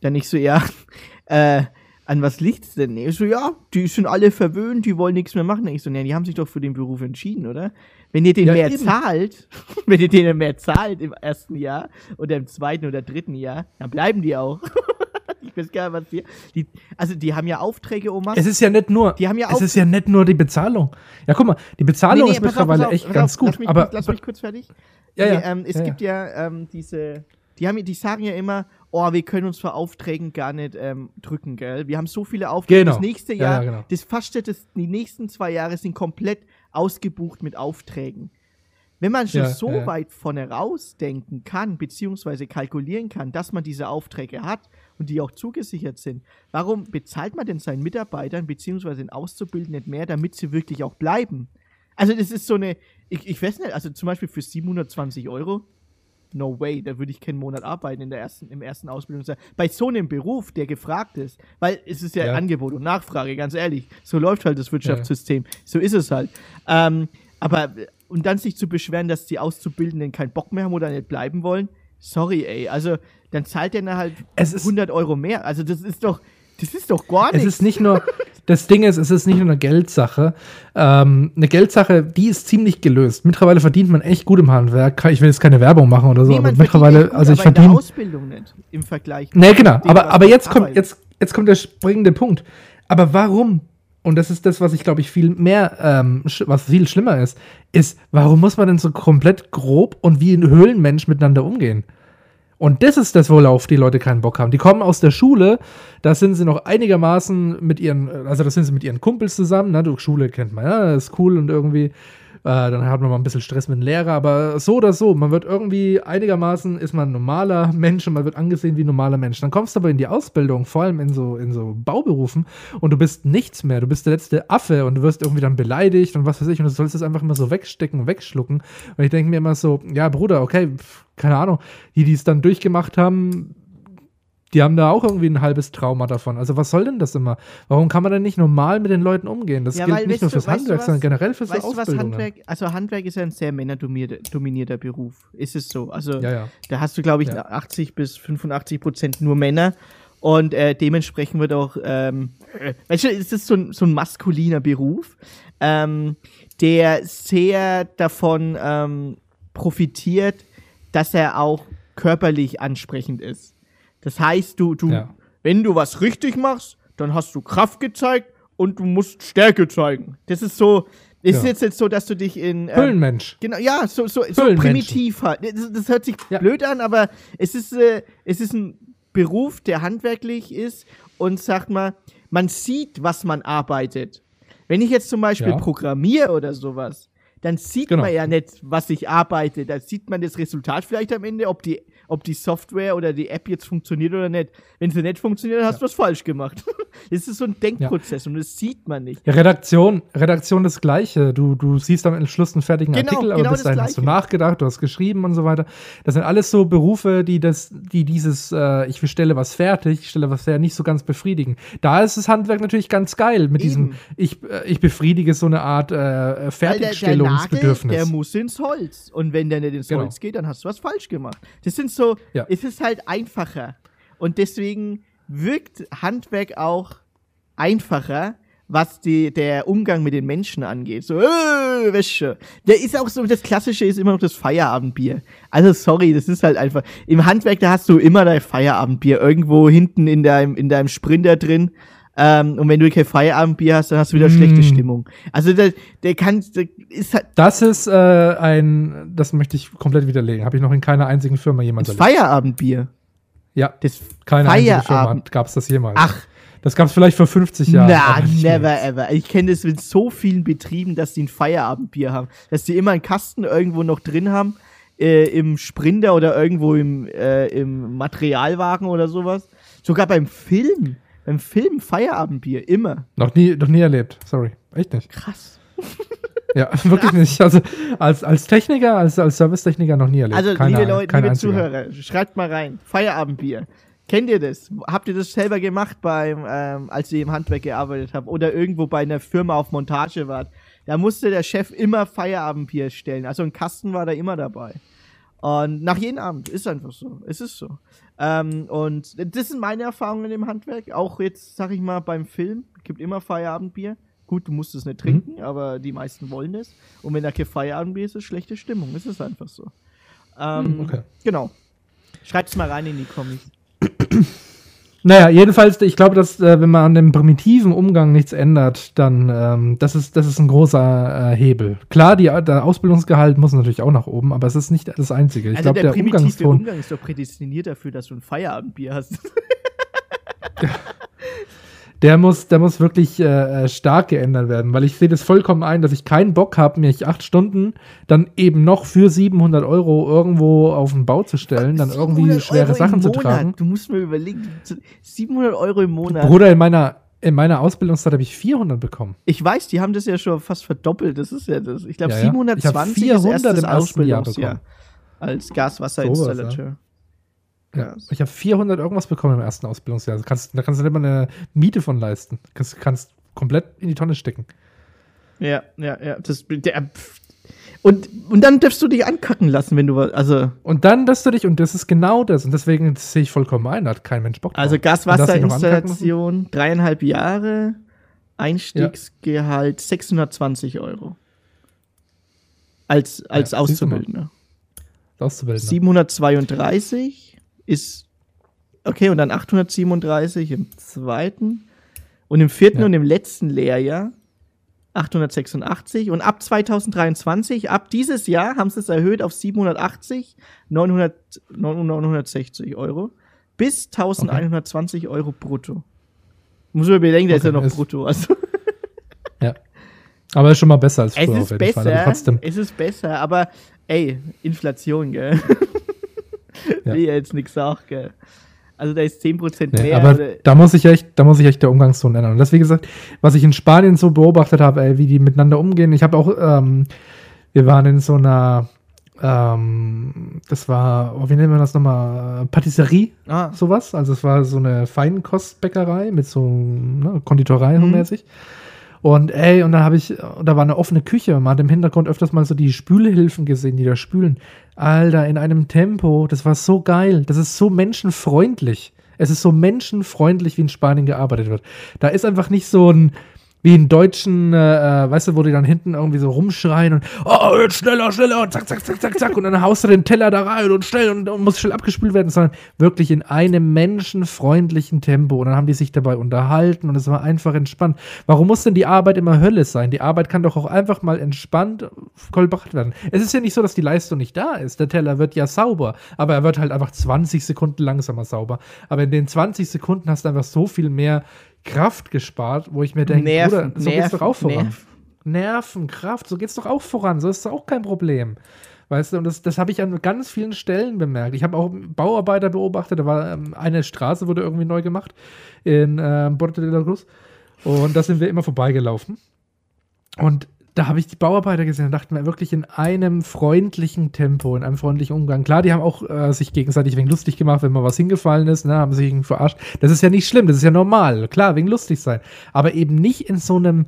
Dann nicht so, ja, äh, an was liegt's denn? Ich so, ja, die sind alle verwöhnt, die wollen nichts mehr machen. Ich so, ja, die haben sich doch für den Beruf entschieden, oder? Wenn ihr den ja, mehr eben. zahlt, wenn ihr denen mehr zahlt im ersten Jahr oder im zweiten oder dritten Jahr, dann bleiben die auch. ich weiß gar nicht, was wir. Die, also die haben ja Aufträge, Oma. Es ist ja nicht nur. Die haben ja es ist ja nicht nur die Bezahlung. Ja, guck mal, die Bezahlung nee, nee, ist mittlerweile auf, echt ganz auf, gut. Lass mich, aber lass mich kurz fertig. Ja, ja. Ähm, es ja, gibt ja ähm, diese die, haben, die sagen ja immer, oh, wir können uns vor Aufträgen gar nicht ähm, drücken, gell? Wir haben so viele Aufträge. Genau. Das nächste Jahr, ja, ja, genau. das fast das, die nächsten zwei Jahre sind komplett ausgebucht mit Aufträgen. Wenn man schon ja, so weit vorne rausdenken kann, beziehungsweise kalkulieren kann, dass man diese Aufträge hat und die auch zugesichert sind, warum bezahlt man denn seinen Mitarbeitern, beziehungsweise den Auszubildenden mehr, damit sie wirklich auch bleiben? Also, das ist so eine, ich, ich weiß nicht, also zum Beispiel für 720 Euro no way, da würde ich keinen Monat arbeiten in der ersten, im ersten Ausbildungsjahr. Bei so einem Beruf, der gefragt ist, weil es ist ja, ja. Angebot und Nachfrage, ganz ehrlich, so läuft halt das Wirtschaftssystem, ja. so ist es halt. Ähm, aber, und dann sich zu beschweren, dass die Auszubildenden keinen Bock mehr haben oder nicht bleiben wollen, sorry, ey, also dann zahlt der halt 100 Euro mehr, also das ist doch, das ist doch gar nichts. Es ist nicht nur, das Ding ist, es ist nicht nur eine Geldsache. Ähm, eine Geldsache, die ist ziemlich gelöst. Mittlerweile verdient man echt gut im Handwerk. Ich will jetzt keine Werbung machen oder so, nee, aber mittlerweile, also ich verdiene. Ausbildung nicht im Vergleich. Nee, genau. Aber, aber jetzt kommt, jetzt, jetzt kommt der springende Punkt. Aber warum? Und das ist das, was ich glaube ich viel mehr, ähm, was viel schlimmer ist, ist, warum muss man denn so komplett grob und wie ein Höhlenmensch miteinander umgehen? Und das ist das, worauf die Leute keinen Bock haben. Die kommen aus der Schule, da sind sie noch einigermaßen mit ihren, also da sind sie mit ihren Kumpels zusammen, ne? Du, Schule kennt man, ja, das ist cool und irgendwie äh, dann hat man mal ein bisschen Stress mit dem Lehrer, aber so oder so, man wird irgendwie einigermaßen, ist man ein normaler Mensch und man wird angesehen wie ein normaler Mensch. Dann kommst du aber in die Ausbildung, vor allem in so, in so Bauberufen und du bist nichts mehr, du bist der letzte Affe und du wirst irgendwie dann beleidigt und was weiß ich und du sollst es einfach immer so wegstecken, wegschlucken. Und ich denke mir immer so, ja Bruder, okay, keine Ahnung, die, die es dann durchgemacht haben, die haben da auch irgendwie ein halbes Trauma davon. Also was soll denn das immer? Warum kann man denn nicht normal mit den Leuten umgehen? Das ja, gilt nicht nur fürs du, Handwerk, sondern generell fürs weißt Ausbildung. Handwerk, also Handwerk ist ja ein sehr männerdominierter Beruf. Ist es so? Also ja, ja. da hast du, glaube ich, 80 bis 85 Prozent nur Männer. Und äh, dementsprechend wird auch, ähm, weißt du, ist das so ein, so ein maskuliner Beruf, ähm, der sehr davon ähm, profitiert, dass er auch körperlich ansprechend ist. Das heißt, du, du, ja. wenn du was richtig machst, dann hast du Kraft gezeigt und du musst Stärke zeigen. Das ist so, ist ja. jetzt, jetzt so, dass du dich in. Ähm, Höhlenmensch. Genau, ja, so, so, so primitiv halt. Das, das, hört sich ja. blöd an, aber es ist, äh, es ist ein Beruf, der handwerklich ist und sagt mal, man sieht, was man arbeitet. Wenn ich jetzt zum Beispiel ja. programmiere oder sowas, dann sieht genau. man ja nicht, was ich arbeite. Da sieht man das Resultat vielleicht am Ende, ob die ob die Software oder die App jetzt funktioniert oder nicht. Wenn sie nicht funktioniert, hast ja. du was falsch gemacht. Es ist so ein Denkprozess ja. und das sieht man nicht. Ja, Redaktion, Redaktion das Gleiche. Du, du siehst am Schluss einen fertigen genau, Artikel, aber genau bis dahin hast du nachgedacht, du hast geschrieben und so weiter. Das sind alles so Berufe, die das, die dieses, äh, ich stelle was fertig, ich stelle was her, nicht so ganz befriedigen. Da ist das Handwerk natürlich ganz geil mit Eben. diesem, ich, äh, ich befriedige so eine Art äh, Der, der, muss ins Holz. Und wenn der nicht ins genau. Holz geht, dann hast du was falsch gemacht. Das sind so, ja. es ist halt einfacher. Und deswegen wirkt Handwerk auch einfacher, was die, der Umgang mit den Menschen angeht. So, äh, Wäsche. Der ist auch so, das Klassische ist immer noch das Feierabendbier. Also sorry, das ist halt einfach. Im Handwerk, da hast du immer dein Feierabendbier irgendwo hinten in deinem, in deinem Sprinter drin. Ähm, und wenn du kein Feierabendbier hast, dann hast du wieder mm. schlechte Stimmung. Also der, der kann, der ist halt. Das ist äh, ein, das möchte ich komplett widerlegen. Habe ich noch in keiner einzigen Firma jemals Das Feierabendbier. Ja. Das keine Feierabend. einzige Firma gab es das jemals. Ach. Das gab es vielleicht vor 50 Jahren. Na, never ever. Ich kenne das mit so vielen Betrieben, dass die ein Feierabendbier haben. Dass die immer einen Kasten irgendwo noch drin haben, äh, im Sprinter oder irgendwo im, äh, im Materialwagen oder sowas. Sogar beim Film beim Film Feierabendbier, immer. Noch nie, noch nie erlebt, sorry. Echt nicht. Krass. Ja, wirklich nicht. Also als, als Techniker, als, als Servicetechniker noch nie erlebt. Also, keine, liebe Leute, liebe einziger. Zuhörer, schreibt mal rein. Feierabendbier. Kennt ihr das? Habt ihr das selber gemacht, beim, ähm, als ihr im Handwerk gearbeitet habt oder irgendwo bei einer Firma auf Montage wart? Da musste der Chef immer Feierabendbier stellen. Also ein Kasten war da immer dabei. Und nach jedem Abend ist einfach so. Es ist so. Ähm, und das sind meine Erfahrungen im Handwerk. Auch jetzt, sag ich mal, beim Film gibt immer Feierabendbier. Gut, du musst es nicht trinken, mhm. aber die meisten wollen es. Und wenn da kein Feierabendbier ist, ist es schlechte Stimmung. Es ist einfach so. Ähm, mhm, okay. Genau. Schreibt es mal rein in die Comics. Naja, jedenfalls, ich glaube, dass äh, wenn man an dem primitiven Umgang nichts ändert, dann ähm, das ist das ist ein großer äh, Hebel. Klar, die, der Ausbildungsgehalt muss natürlich auch nach oben, aber es ist nicht das Einzige. Ich also glaube, der, der Umgangston Umgang ist doch prädestiniert dafür, dass du ein Feierabendbier hast. der muss, der muss wirklich äh, äh, stark geändert werden, weil ich sehe das vollkommen ein, dass ich keinen Bock habe, mich acht Stunden dann eben noch für 700 Euro irgendwo auf den Bau zu stellen, dann irgendwie schwere Euro Sachen zu tragen. Du musst mir überlegen, 700 Euro im Monat. Bruder, in meiner, in meiner Ausbildungszeit habe ich 400 bekommen. Ich weiß, die haben das ja schon fast verdoppelt. Das ist ja das. Ich glaube, ja, ja. 720 ich 400 ist erstes im Ausbildungsjahr als Gaswasserinstallateur. So ja, ich habe 400 irgendwas bekommen im ersten Ausbildungsjahr. Also kannst, da kannst du nicht mal eine Miete von leisten. Du kannst, kannst komplett in die Tonne stecken. Ja, ja, ja. Das, der, und, und dann darfst du dich ankacken lassen, wenn du also. Und dann darfst du dich, und das ist genau das, und deswegen sehe ich vollkommen ein, da hat kein Mensch Bock drauf. Also Gaswasserinstallation, dreieinhalb Jahre, Einstiegsgehalt ja. 620 Euro. Als, als ja, Auszubildender. Auszubildender. 732 ist okay und dann 837 im zweiten und im vierten ja. und im letzten Lehrjahr 886 und ab 2023, ab dieses Jahr haben sie es erhöht auf 780, 900, 960 Euro bis 1120 okay. Euro brutto. Muss man bedenken, der okay, ist ja noch brutto. Also. Ja. Aber ist schon mal besser als früher. Es ist besser, es ist besser, aber ey, Inflation, gell? Ja. will ja jetzt nichts sagen, gell. Also da ist 10% nee, mehr. aber da muss ich echt, da muss ich echt der Umgangston ändern. Und das, wie gesagt, was ich in Spanien so beobachtet habe, ey, wie die miteinander umgehen. Ich habe auch, ähm, wir waren in so einer, ähm, das war, oh, wie nennen wir das nochmal? Patisserie, ah. sowas. Also es war so eine Feinkostbäckerei mit so ne, Konditorei mhm. mäßig. Und ey, und da habe ich, da war eine offene Küche. Man hat im Hintergrund öfters mal so die Spülhilfen gesehen, die da spülen. Alter, in einem Tempo, das war so geil. Das ist so menschenfreundlich. Es ist so menschenfreundlich, wie in Spanien gearbeitet wird. Da ist einfach nicht so ein, wie in deutschen, äh, äh, weißt du, wo die dann hinten irgendwie so rumschreien und oh, jetzt schneller, schneller und zack, zack, zack, zack, zack und dann haust du den Teller da rein und schnell und, und muss schnell abgespült werden, sondern wirklich in einem menschenfreundlichen Tempo und dann haben die sich dabei unterhalten und es war einfach entspannt. Warum muss denn die Arbeit immer Hölle sein? Die Arbeit kann doch auch einfach mal entspannt vollbracht werden. Es ist ja nicht so, dass die Leistung nicht da ist. Der Teller wird ja sauber, aber er wird halt einfach 20 Sekunden langsamer sauber. Aber in den 20 Sekunden hast du einfach so viel mehr Kraft gespart, wo ich mir denke, Nerven, Bruder, so Nerven, geht's doch auch voran. Nerven. Nerven, Kraft, so geht's doch auch voran. So ist doch auch kein Problem. Weißt du, und das, das habe ich an ganz vielen Stellen bemerkt. Ich habe auch Bauarbeiter beobachtet, da war ähm, eine Straße, wurde irgendwie neu gemacht in äh, Porto de la Cruz. Und da sind wir immer vorbeigelaufen. Und da habe ich die Bauarbeiter gesehen und dachte mir wirklich in einem freundlichen Tempo, in einem freundlichen Umgang. Klar, die haben auch äh, sich gegenseitig wegen lustig gemacht, wenn mal was hingefallen ist, ne, haben sich irgendwie verarscht. Das ist ja nicht schlimm, das ist ja normal. Klar, wegen lustig sein. Aber eben nicht in so einem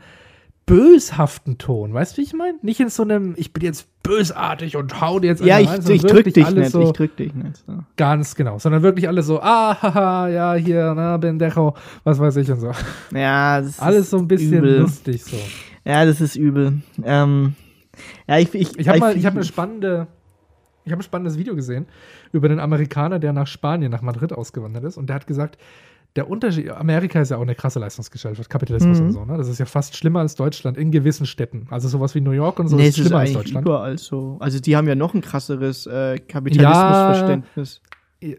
böshaften Ton. Weißt du, wie ich meine? Nicht in so einem, ich bin jetzt bösartig und hau dir jetzt Ja, ich, rein, ich drück dich nicht, so, ich drück dich nicht. So. Ganz genau. Sondern wirklich alles so, ah, haha, ja, hier, na, Bendejo, was weiß ich und so. Ja, das Alles so ein bisschen übel. lustig so. Ja, das ist übel. Ähm, ja, ich, ich, ich habe habe eine spannende, ich habe ein spannendes Video gesehen über den Amerikaner, der nach Spanien, nach Madrid ausgewandert ist und der hat gesagt, der Unterschied, Amerika ist ja auch eine krasse Leistungsgesellschaft, Kapitalismus mhm. und so, ne? Das ist ja fast schlimmer als Deutschland in gewissen Städten. Also sowas wie New York und so nee, ist schlimmer ist als Deutschland. Überall so. Also die haben ja noch ein krasseres äh, Kapitalismusverständnis. Ja,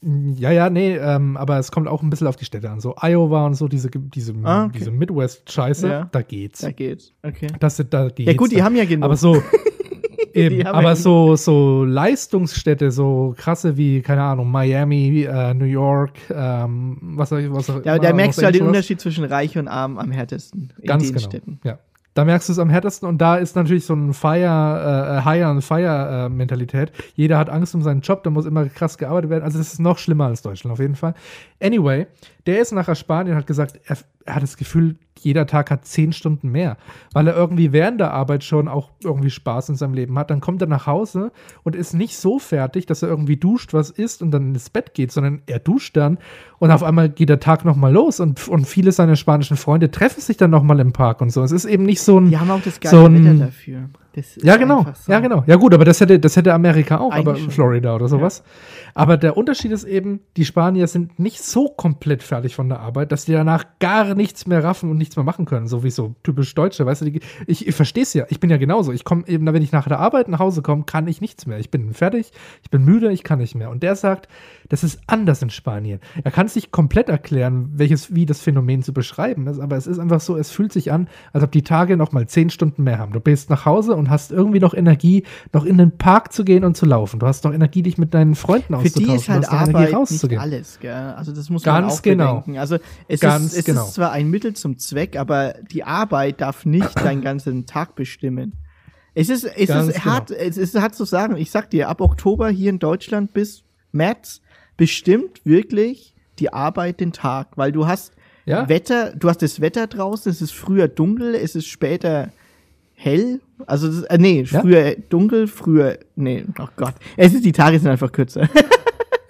ja, ja, nee, ähm, aber es kommt auch ein bisschen auf die Städte an. So Iowa und so, diese, diese, ah, okay. diese Midwest-Scheiße, ja. da geht's. Da geht's, okay. Das, da geht's. Ja, gut, die haben ja genug. Aber so, eben, aber ja so, so Leistungsstädte, so krasse wie, keine Ahnung, Miami, äh, New York, ähm, was, was Ja, da merkst du halt den Unterschied zwischen Reich und Arm am härtesten. Ganz genau. Städten. Ja. Da merkst du es am härtesten und da ist natürlich so ein Fire, äh, Hire and Fire äh, Mentalität. Jeder hat Angst um seinen Job, da muss immer krass gearbeitet werden. Also das ist noch schlimmer als Deutschland auf jeden Fall. Anyway, der ist nachher Spanien hat gesagt, er, er hat das Gefühl, jeder Tag hat zehn Stunden mehr, weil er irgendwie während der Arbeit schon auch irgendwie Spaß in seinem Leben hat. Dann kommt er nach Hause und ist nicht so fertig, dass er irgendwie duscht, was isst und dann ins Bett geht, sondern er duscht dann und auf einmal geht der Tag nochmal los und, und viele seiner spanischen Freunde treffen sich dann nochmal im Park und so. Es ist eben nicht so ein. Die haben auch das geile so ein, Wetter dafür ja, genau. So. Ja, genau. Ja, gut, aber das hätte, das hätte Amerika auch, Eigentlich aber schon. Florida oder sowas. Ja. Aber der Unterschied ist eben, die Spanier sind nicht so komplett fertig von der Arbeit, dass die danach gar nichts mehr raffen und nichts mehr machen können, so wie so typisch Deutsche. Weißt du, die, ich, ich verstehe es ja. Ich bin ja genauso. Ich komme eben, wenn ich nach der Arbeit nach Hause komme, kann ich nichts mehr. Ich bin fertig, ich bin müde, ich kann nicht mehr. Und der sagt, das ist anders in Spanien. Er kann es nicht komplett erklären, welches, wie das Phänomen zu beschreiben ist, aber es ist einfach so, es fühlt sich an, als ob die Tage noch mal zehn Stunden mehr haben. Du bist nach Hause und hast irgendwie noch Energie, noch in den Park zu gehen und zu laufen. Du hast noch Energie, dich mit deinen Freunden auszutauschen. Für die ist halt Arbeit nicht alles, gell? Also das muss man Ganz auch genau. bedenken. Also es, Ganz ist, es genau. ist zwar ein Mittel zum Zweck, aber die Arbeit darf nicht deinen ganzen Tag bestimmen. Es ist, es Ganz ist genau. hart, es ist hart zu sagen. Ich sag dir, ab Oktober hier in Deutschland bis März bestimmt wirklich die Arbeit den Tag, weil du hast ja? Wetter, du hast das Wetter draußen, es ist früher dunkel, es ist später hell. Also, das, äh, nee, früher ja? dunkel, früher, nee, oh Gott. Es ist, die Tage sind einfach kürzer.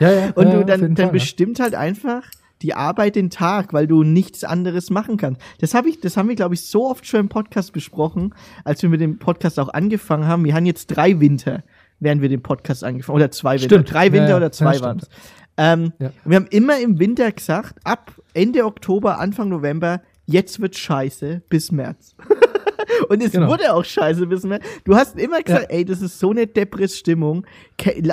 ja, ja. Und du dann, dann Fall, bestimmt halt einfach die Arbeit den Tag, weil du nichts anderes machen kannst. Das habe ich, das haben wir, glaube ich, so oft schon im Podcast besprochen, als wir mit dem Podcast auch angefangen haben. Wir haben jetzt drei Winter, während wir den Podcast angefangen oder zwei Winter. Stimmt. Drei Winter ja, oder zwei ja, waren es. Ähm, ja. Wir haben immer im Winter gesagt, ab Ende Oktober, Anfang November, jetzt wird scheiße bis März. Und es genau. wurde auch scheiße bis März. Du hast immer gesagt, ja. ey, das ist so eine Depress-Stimmung.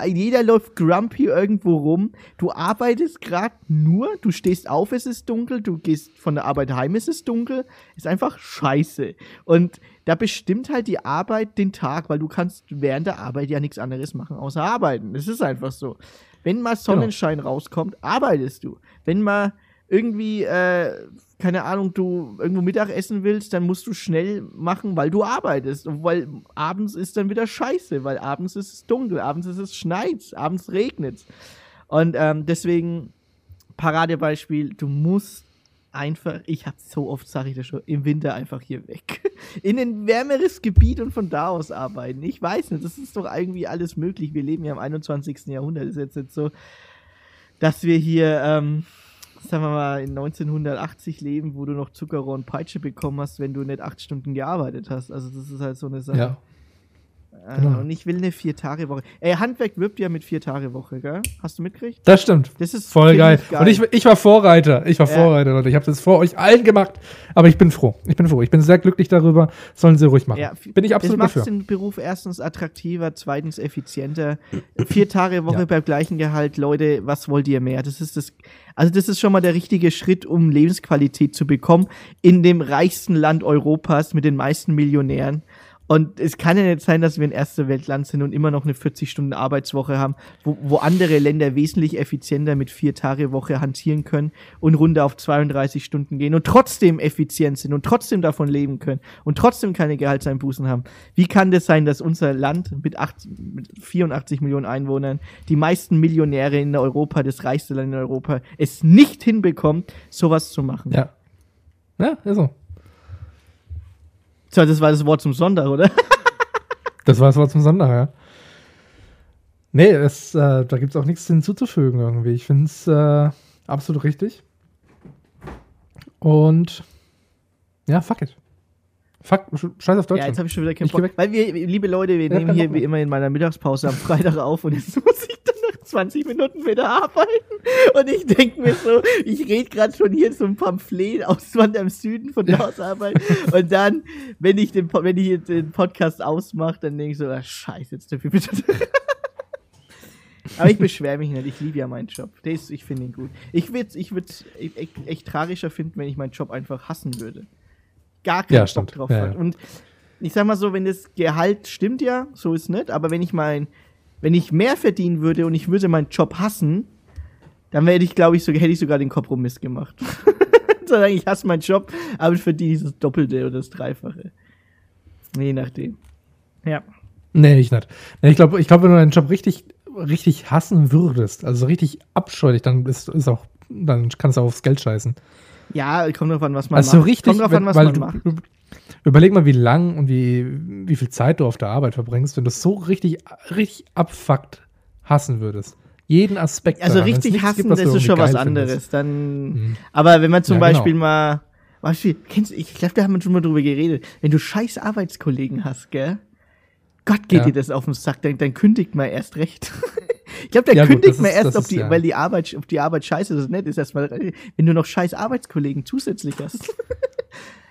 Jeder läuft grumpy irgendwo rum. Du arbeitest gerade nur, du stehst auf, es ist dunkel, du gehst von der Arbeit heim, es ist dunkel. Ist einfach scheiße. Und da bestimmt halt die Arbeit den Tag, weil du kannst während der Arbeit ja nichts anderes machen, außer arbeiten. Es ist einfach so. Wenn mal genau. Sonnenschein genau. rauskommt, arbeitest du. Wenn mal irgendwie, äh, keine Ahnung, du irgendwo Mittag essen willst, dann musst du schnell machen, weil du arbeitest. Weil abends ist dann wieder scheiße, weil abends ist es dunkel, abends ist es schneit, abends regnet Und ähm, deswegen, Paradebeispiel, du musst einfach, ich hab so oft, sage ich das schon, im Winter einfach hier weg. In ein wärmeres Gebiet und von da aus arbeiten. Ich weiß nicht, das ist doch irgendwie alles möglich. Wir leben ja im 21. Jahrhundert. Ist jetzt nicht so, dass wir hier ähm, sagen wir mal, in 1980 leben, wo du noch Zuckerrohr und Peitsche bekommen hast, wenn du nicht acht Stunden gearbeitet hast. Also das ist halt so eine Sache. Ja. Äh, genau. Und ich will eine Vier-Tage-Woche. Ey, Handwerk wirbt ja mit Vier-Tage-Woche, gell? Hast du mitgekriegt? Das stimmt. Das ist voll geil. geil. Und ich, ich war Vorreiter. Ich war ja. Vorreiter, Leute. Ich habe das vor euch allen gemacht. Aber ich bin froh. Ich bin froh. Ich bin sehr glücklich darüber. Sollen sie ruhig machen. Ja, bin ich absolut das dafür. Das macht den Beruf erstens attraktiver, zweitens effizienter. Vier-Tage-Woche ja. beim gleichen Gehalt. Leute, was wollt ihr mehr? Das ist das. Also das ist schon mal der richtige Schritt, um Lebensqualität zu bekommen in dem reichsten Land Europas mit den meisten Millionären. Und es kann ja nicht sein, dass wir ein erste Weltland sind und immer noch eine 40-Stunden-Arbeitswoche haben, wo, wo andere Länder wesentlich effizienter mit vier Tage Woche hantieren können und runter auf 32 Stunden gehen und trotzdem effizient sind und trotzdem davon leben können und trotzdem keine Gehaltseinbußen haben. Wie kann das sein, dass unser Land mit, acht, mit 84 Millionen Einwohnern, die meisten Millionäre in Europa, das reichste Land in Europa, es nicht hinbekommt, sowas zu machen? Ja. Ja, ist so. Das war das Wort zum Sonntag, oder? das war das Wort zum Sonntag, ja. Nee, es, äh, da gibt es auch nichts hinzuzufügen irgendwie. Ich finde es äh, absolut richtig. Und ja, fuck it. Fuck, scheiß auf Deutschland. Ja, jetzt habe ich schon wieder keinen Bock. Weil wir, liebe Leute, wir ja, nehmen hier wie immer in meiner Mittagspause am Freitag auf und jetzt muss ich nach 20 Minuten wieder arbeiten. Und ich denke mir so, ich rede gerade schon hier so ein Pamphlet Auswand im Süden von der Hausarbeit. Und dann, wenn ich den, wenn ich den Podcast ausmache, dann denke ich so, ah, scheiße, jetzt dafür bitte. Aber ich beschwere mich nicht, ich liebe ja meinen Job. Das, ich finde ihn gut. Ich würde es ich echt, echt tragischer finden, wenn ich meinen Job einfach hassen würde gar keinen ja, Bock drauf ja, hat. Und ich sag mal so, wenn das Gehalt stimmt ja, so ist nicht, aber wenn ich mein, wenn ich mehr verdienen würde und ich würde meinen Job hassen, dann werde ich, glaube ich, so, hätte ich sogar den Kompromiss gemacht. Sondern ich hasse meinen Job, aber ich verdiene das Doppelte oder das Dreifache. Je nachdem. Ja. Nee, ich nicht. Nee, ich glaube, ich glaub, wenn du deinen Job richtig, richtig hassen würdest, also richtig abscheulich, dann ist, ist auch, dann kannst du auch aufs Geld scheißen. Ja, kommt drauf an, was man also macht. richtig, kommt drauf an, was man du, macht. Überleg mal, wie lang und wie, wie viel Zeit du auf der Arbeit verbringst, wenn du es so richtig, richtig abfuckt hassen würdest. Jeden Aspekt. Also daran. richtig hassen, gibt, das ist schon was anderes. Dann, mhm. Aber wenn man zum ja, genau. Beispiel mal, Beispiel, kennst du, ich glaube, da haben wir schon mal drüber geredet, wenn du scheiß Arbeitskollegen hast, gell? Gott geht ja. dir das auf den Sack, dann, dann kündigt man erst recht. Ich glaube, der ja, kündigt mir erst, ob die, ja. weil die Arbeit, ob die Arbeit scheiße ist, nett ist, erstmal, wenn du noch scheiß Arbeitskollegen zusätzlich hast.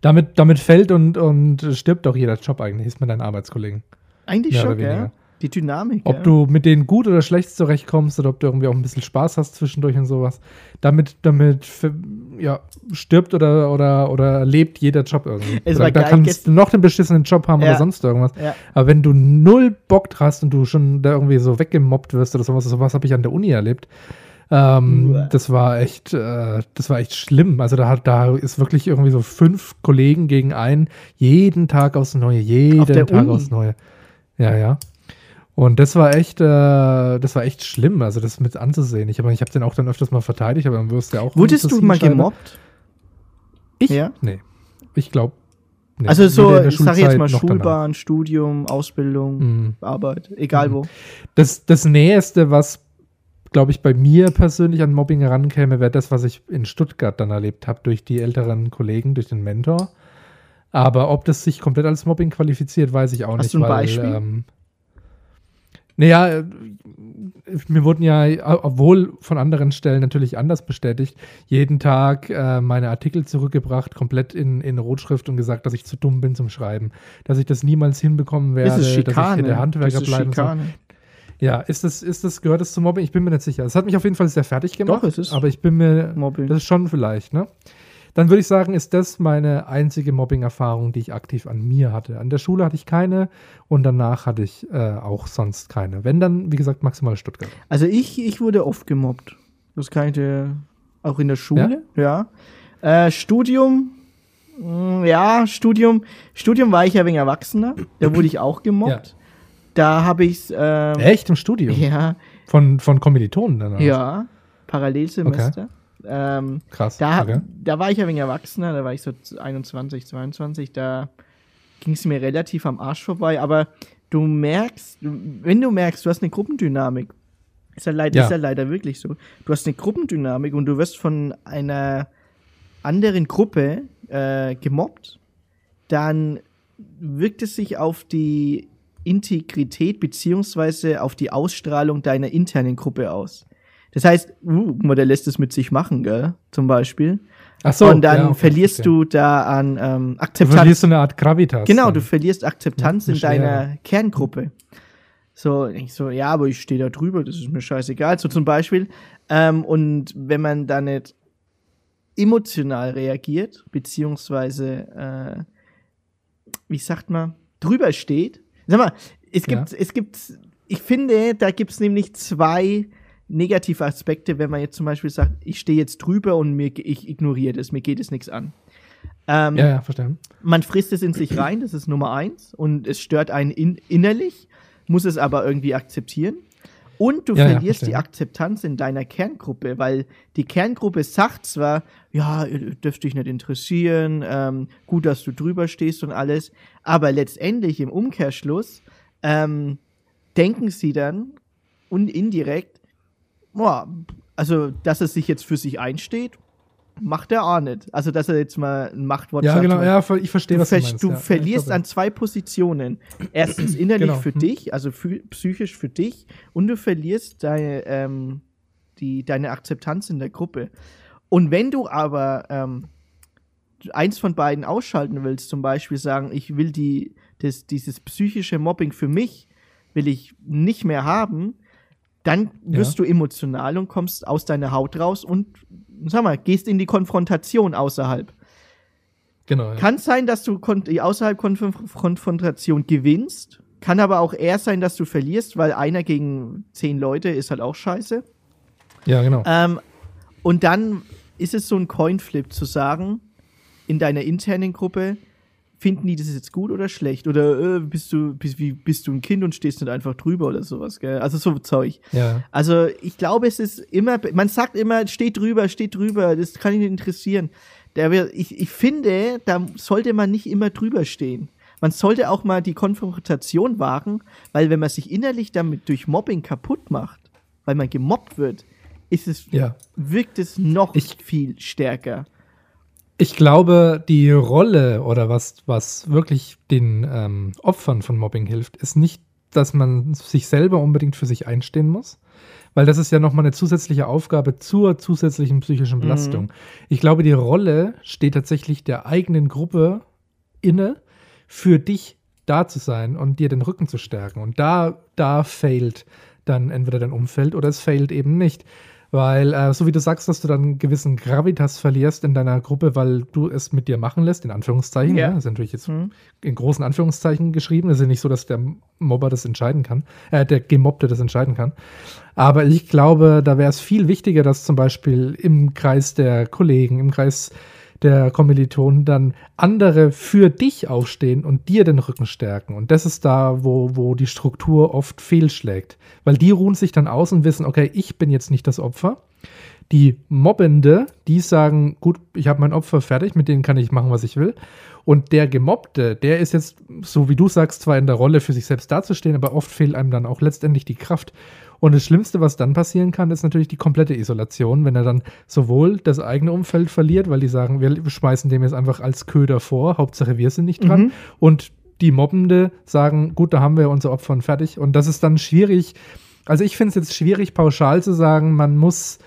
damit, damit fällt und, und stirbt doch jeder Job eigentlich, ist mit deinen Arbeitskollegen. Eigentlich Mehr schon, ja. Die Dynamik. Ob ja. du mit denen gut oder schlecht zurechtkommst oder ob du irgendwie auch ein bisschen Spaß hast zwischendurch und sowas. Damit, damit ja, stirbt oder, oder, oder lebt jeder Job irgendwie. Es da, da kannst du noch einen beschissenen Job haben ja. oder sonst irgendwas. Ja. Aber wenn du null Bock hast und du schon da irgendwie so weggemobbt wirst oder sowas, sowas habe ich an der Uni erlebt. Ähm, das war echt, äh, das war echt schlimm. Also da hat, da ist wirklich irgendwie so fünf Kollegen gegen einen, jeden Tag aufs Neue, jeden Tag Uni. aufs Neue. Ja, ja. Und das war echt, äh, das war echt schlimm, also das mit anzusehen. Ich habe ich hab den auch dann öfters mal verteidigt, aber dann wirst du ja auch. Wurdest du mal gemobbt? Ich? Ja? Nee. Ich glaube. Nee. Also so, ich sage jetzt mal Schulbahn, danach. Studium, Ausbildung, mhm. Arbeit, egal mhm. wo. Das, das Näheste, was, glaube ich, bei mir persönlich an Mobbing herankäme, wäre das, was ich in Stuttgart dann erlebt habe, durch die älteren Kollegen, durch den Mentor. Aber ob das sich komplett als Mobbing qualifiziert, weiß ich auch Hast nicht. Hast du ein weil, Beispiel? Ähm, naja, äh, mir wurden ja, obwohl von anderen Stellen natürlich anders bestätigt, jeden Tag äh, meine Artikel zurückgebracht, komplett in, in Rotschrift und gesagt, dass ich zu dumm bin zum Schreiben. Dass ich das niemals hinbekommen werde, das ist Schikane. dass ich hier der Handwerker bleiben soll. Ja, ist das, ist das, gehört das zum Mobbing? Ich bin mir nicht sicher. Es hat mich auf jeden Fall sehr fertig gemacht. Doch, es ist. Aber ich bin mir. Mobbing. Das ist schon vielleicht, ne? dann würde ich sagen, ist das meine einzige Mobbing-Erfahrung, die ich aktiv an mir hatte. An der Schule hatte ich keine und danach hatte ich äh, auch sonst keine. Wenn dann, wie gesagt, maximal Stuttgart. Also ich, ich wurde oft gemobbt. Das kann ich dir auch in der Schule, ja. ja. Äh, Studium, mm, ja, Studium, Studium war ich ja wegen Erwachsener. Da wurde ich auch gemobbt. Da habe ich ähm, Echt im Studium? Ja. Von, von Kommilitonen dann? Ja, Parallelsemester. Okay. Ähm, Krass. Da, okay. da war ich ja wegen Erwachsener, da war ich so 21, 22, da ging es mir relativ am Arsch vorbei, aber du merkst, wenn du merkst, du hast eine Gruppendynamik Ist ja, leider, ja. ist ja leider wirklich so. Du hast eine Gruppendynamik und du wirst von einer anderen Gruppe äh, gemobbt, dann wirkt es sich auf die Integrität beziehungsweise auf die Ausstrahlung deiner internen Gruppe aus. Das heißt, uh, der lässt es mit sich machen, gell? Zum Beispiel. Ach so, und dann ja, okay, verlierst du da an ähm, Akzeptanz. Du verlierst so eine Art Gravitas. Genau, du verlierst Akzeptanz in deiner Kerngruppe. So, ich so, ja, aber ich stehe da drüber, das ist mir scheißegal. So zum Beispiel. Ähm, und wenn man da nicht emotional reagiert, beziehungsweise, äh, wie sagt man, drüber steht. Sag mal, es gibt, ja. es gibt, ich finde, da gibt es nämlich zwei negative Aspekte, wenn man jetzt zum Beispiel sagt, ich stehe jetzt drüber und mir, ich ignoriere das, mir geht es nichts an. Ähm, ja, ja, verstanden. Man frisst es in sich rein, das ist Nummer eins, und es stört einen in, innerlich, muss es aber irgendwie akzeptieren. Und du ja, verlierst ja, die Akzeptanz in deiner Kerngruppe, weil die Kerngruppe sagt zwar, ja, dürfte dich nicht interessieren, ähm, gut, dass du drüber stehst und alles, aber letztendlich im Umkehrschluss ähm, denken sie dann und indirekt, boah, also, dass er sich jetzt für sich einsteht, macht er auch nicht. Also, dass er jetzt mal ein Machtwort ja. Genau, ja, ich verstehe, was du meinst. Du ja, verlierst an zwei Positionen. Erstens innerlich genau. für hm. dich, also psychisch für dich, und du verlierst deine, ähm, die, deine Akzeptanz in der Gruppe. Und wenn du aber ähm, eins von beiden ausschalten willst, zum Beispiel sagen, ich will die, das, dieses psychische Mobbing für mich, will ich nicht mehr haben, dann wirst ja. du emotional und kommst aus deiner Haut raus und sag mal, gehst in die Konfrontation außerhalb. Genau. Ja. Kann sein, dass du außerhalb Konf Konfrontation gewinnst, kann aber auch eher sein, dass du verlierst, weil einer gegen zehn Leute ist halt auch scheiße. Ja, genau. Ähm, und dann ist es so ein Coinflip zu sagen, in deiner internen Gruppe, finden die das jetzt gut oder schlecht? Oder äh, bist du bist, wie, bist du ein Kind und stehst nicht einfach drüber oder sowas, gell? Also so Zeug. Ja. Also ich glaube, es ist immer, man sagt immer, steht drüber, steht drüber, das kann ihn interessieren. Der, ich, ich finde, da sollte man nicht immer drüber stehen. Man sollte auch mal die Konfrontation wagen, weil wenn man sich innerlich damit durch Mobbing kaputt macht, weil man gemobbt wird, ist es, ja. wirkt es noch ich, viel stärker. Ich glaube, die Rolle oder was, was wirklich den ähm, Opfern von Mobbing hilft, ist nicht, dass man sich selber unbedingt für sich einstehen muss, weil das ist ja nochmal eine zusätzliche Aufgabe zur zusätzlichen psychischen Belastung. Mhm. Ich glaube, die Rolle steht tatsächlich der eigenen Gruppe inne, für dich da zu sein und dir den Rücken zu stärken. Und da, da failt dann entweder dein Umfeld oder es failt eben nicht. Weil, äh, so wie du sagst, dass du dann einen gewissen Gravitas verlierst in deiner Gruppe, weil du es mit dir machen lässt, in Anführungszeichen. Ja. Ne? Das ist natürlich jetzt mhm. in großen Anführungszeichen geschrieben. Es ist ja nicht so, dass der Mobber das entscheiden kann, äh, der Gemobbte das entscheiden kann. Aber ich glaube, da wäre es viel wichtiger, dass zum Beispiel im Kreis der Kollegen, im Kreis der Kommilitonen dann andere für dich aufstehen und dir den Rücken stärken. Und das ist da, wo, wo die Struktur oft fehlschlägt. Weil die ruhen sich dann aus und wissen, okay, ich bin jetzt nicht das Opfer. Die Mobbende, die sagen, gut, ich habe mein Opfer fertig, mit denen kann ich machen, was ich will. Und der Gemobbte, der ist jetzt, so wie du sagst, zwar in der Rolle für sich selbst dazustehen, aber oft fehlt einem dann auch letztendlich die Kraft. Und das Schlimmste, was dann passieren kann, ist natürlich die komplette Isolation, wenn er dann sowohl das eigene Umfeld verliert, weil die sagen, wir schmeißen dem jetzt einfach als Köder vor, Hauptsache wir sind nicht dran. Mhm. Und die Mobbende sagen, gut, da haben wir unser Opfer fertig. Und das ist dann schwierig. Also ich finde es jetzt schwierig, pauschal zu sagen, man muss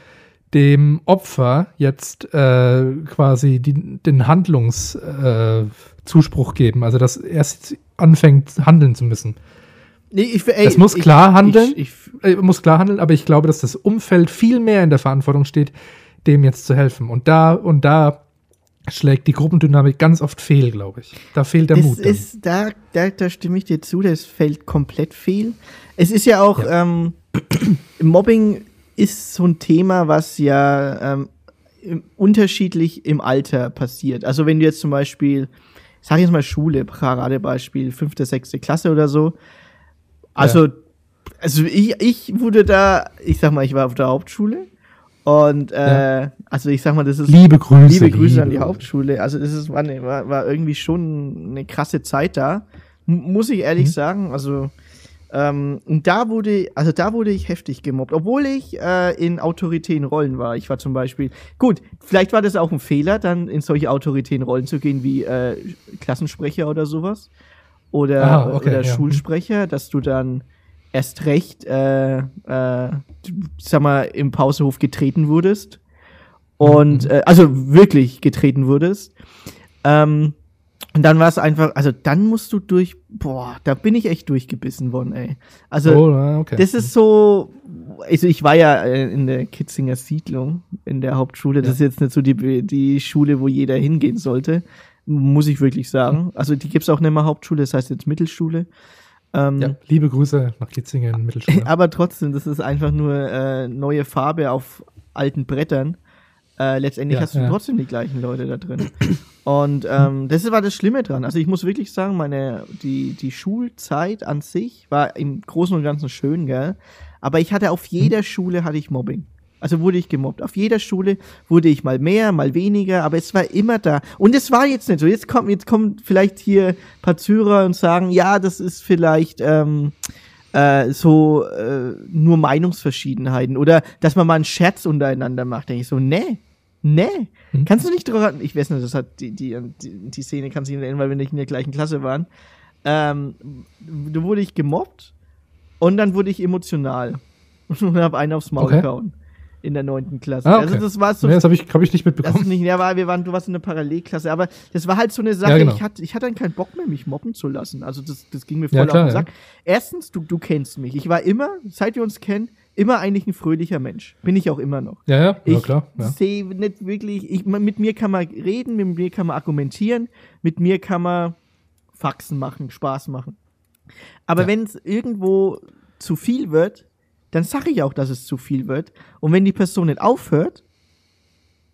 dem Opfer jetzt äh, quasi die, den Handlungszuspruch äh, geben. Also dass er anfängt, handeln zu müssen. Nee, ich, ey, es muss klar handeln, ich, ich, äh, muss klar handeln, aber ich glaube, dass das Umfeld viel mehr in der Verantwortung steht, dem jetzt zu helfen. Und da und da schlägt die Gruppendynamik ganz oft fehl, glaube ich. Da fehlt der es Mut. Ist, da, da, da stimme ich dir zu, das fällt komplett fehl. Es ist ja auch, ja. Ähm, Mobbing ist so ein Thema, was ja ähm, unterschiedlich im Alter passiert. Also wenn du jetzt zum Beispiel, sag ich jetzt mal Schule, Paradebeispiel, fünfte, sechste Klasse oder so, also, ja. also ich, ich wurde da, ich sag mal, ich war auf der Hauptschule. Und äh, ja. also ich sag mal, das ist liebe Grüße, liebe Grüße liebe an die Hauptschule. Also das ist war, ne, war, war irgendwie schon eine krasse Zeit da, M muss ich ehrlich mhm. sagen. Also Ähm, und da wurde, also da wurde ich heftig gemobbt, obwohl ich äh, in autoritären Rollen war. Ich war zum Beispiel, gut, vielleicht war das auch ein Fehler, dann in solche autoritären Rollen zu gehen wie äh, Klassensprecher oder sowas. Oder, ah, okay, oder ja. Schulsprecher, dass du dann erst recht, äh, äh, sag mal, im Pausehof getreten wurdest. Und, mhm. äh, also wirklich getreten wurdest. Ähm, und dann war es einfach, also dann musst du durch, boah, da bin ich echt durchgebissen worden, ey. Also, oh, okay. das ist so, also ich war ja äh, in der Kitzinger Siedlung, in der Hauptschule. Das ja. ist jetzt nicht so die, die Schule, wo jeder hingehen sollte, muss ich wirklich sagen. Also die gibt's auch nicht mehr Hauptschule, das heißt jetzt Mittelschule. Ähm, ja, liebe Grüße nach Kitzingen, Mittelschule. Aber trotzdem, das ist einfach nur äh, neue Farbe auf alten Brettern. Äh, letztendlich ja, hast du ja. trotzdem die gleichen Leute da drin. Und ähm, das war das Schlimme dran. Also ich muss wirklich sagen, meine, die, die Schulzeit an sich war im Großen und Ganzen schön, gell? Aber ich hatte auf jeder hm. Schule hatte ich Mobbing. Also wurde ich gemobbt. Auf jeder Schule wurde ich mal mehr, mal weniger, aber es war immer da. Und es war jetzt nicht so. Jetzt kommt, jetzt kommen vielleicht hier ein paar Zürer und sagen, ja, das ist vielleicht ähm, äh, so äh, nur Meinungsverschiedenheiten oder dass man mal einen Scherz untereinander macht. Denke ich so, nee, Nee. Hm? Kannst du nicht drüber. Ich weiß nicht, das hat die, die, die, die Szene kannst du nicht erinnern, weil wir nicht in der gleichen Klasse waren. Ähm, da wurde ich gemobbt und dann wurde ich emotional. Und habe einen aufs Maul okay. gehauen. In der neunten Klasse. Ah, okay. Also das war so. Nee, das habe ich, hab ich nicht mitbekommen. Nicht, ja, war, wir waren, du warst in der Parallelklasse, aber das war halt so eine Sache, ja, genau. ich, hatte, ich hatte dann keinen Bock mehr, mich mobben zu lassen. Also das, das ging mir voll ja, klar, auf den Sack. Ja. Erstens, du, du kennst mich. Ich war immer, seit wir uns kennen, immer eigentlich ein fröhlicher Mensch. Bin ich auch immer noch. Ja, ja, ich ja klar. Ich sehe nicht wirklich, ich, mit mir kann man reden, mit mir kann man argumentieren, mit mir kann man Faxen machen, Spaß machen. Aber ja. wenn es irgendwo zu viel wird, dann sage ich auch, dass es zu viel wird. Und wenn die Person nicht aufhört,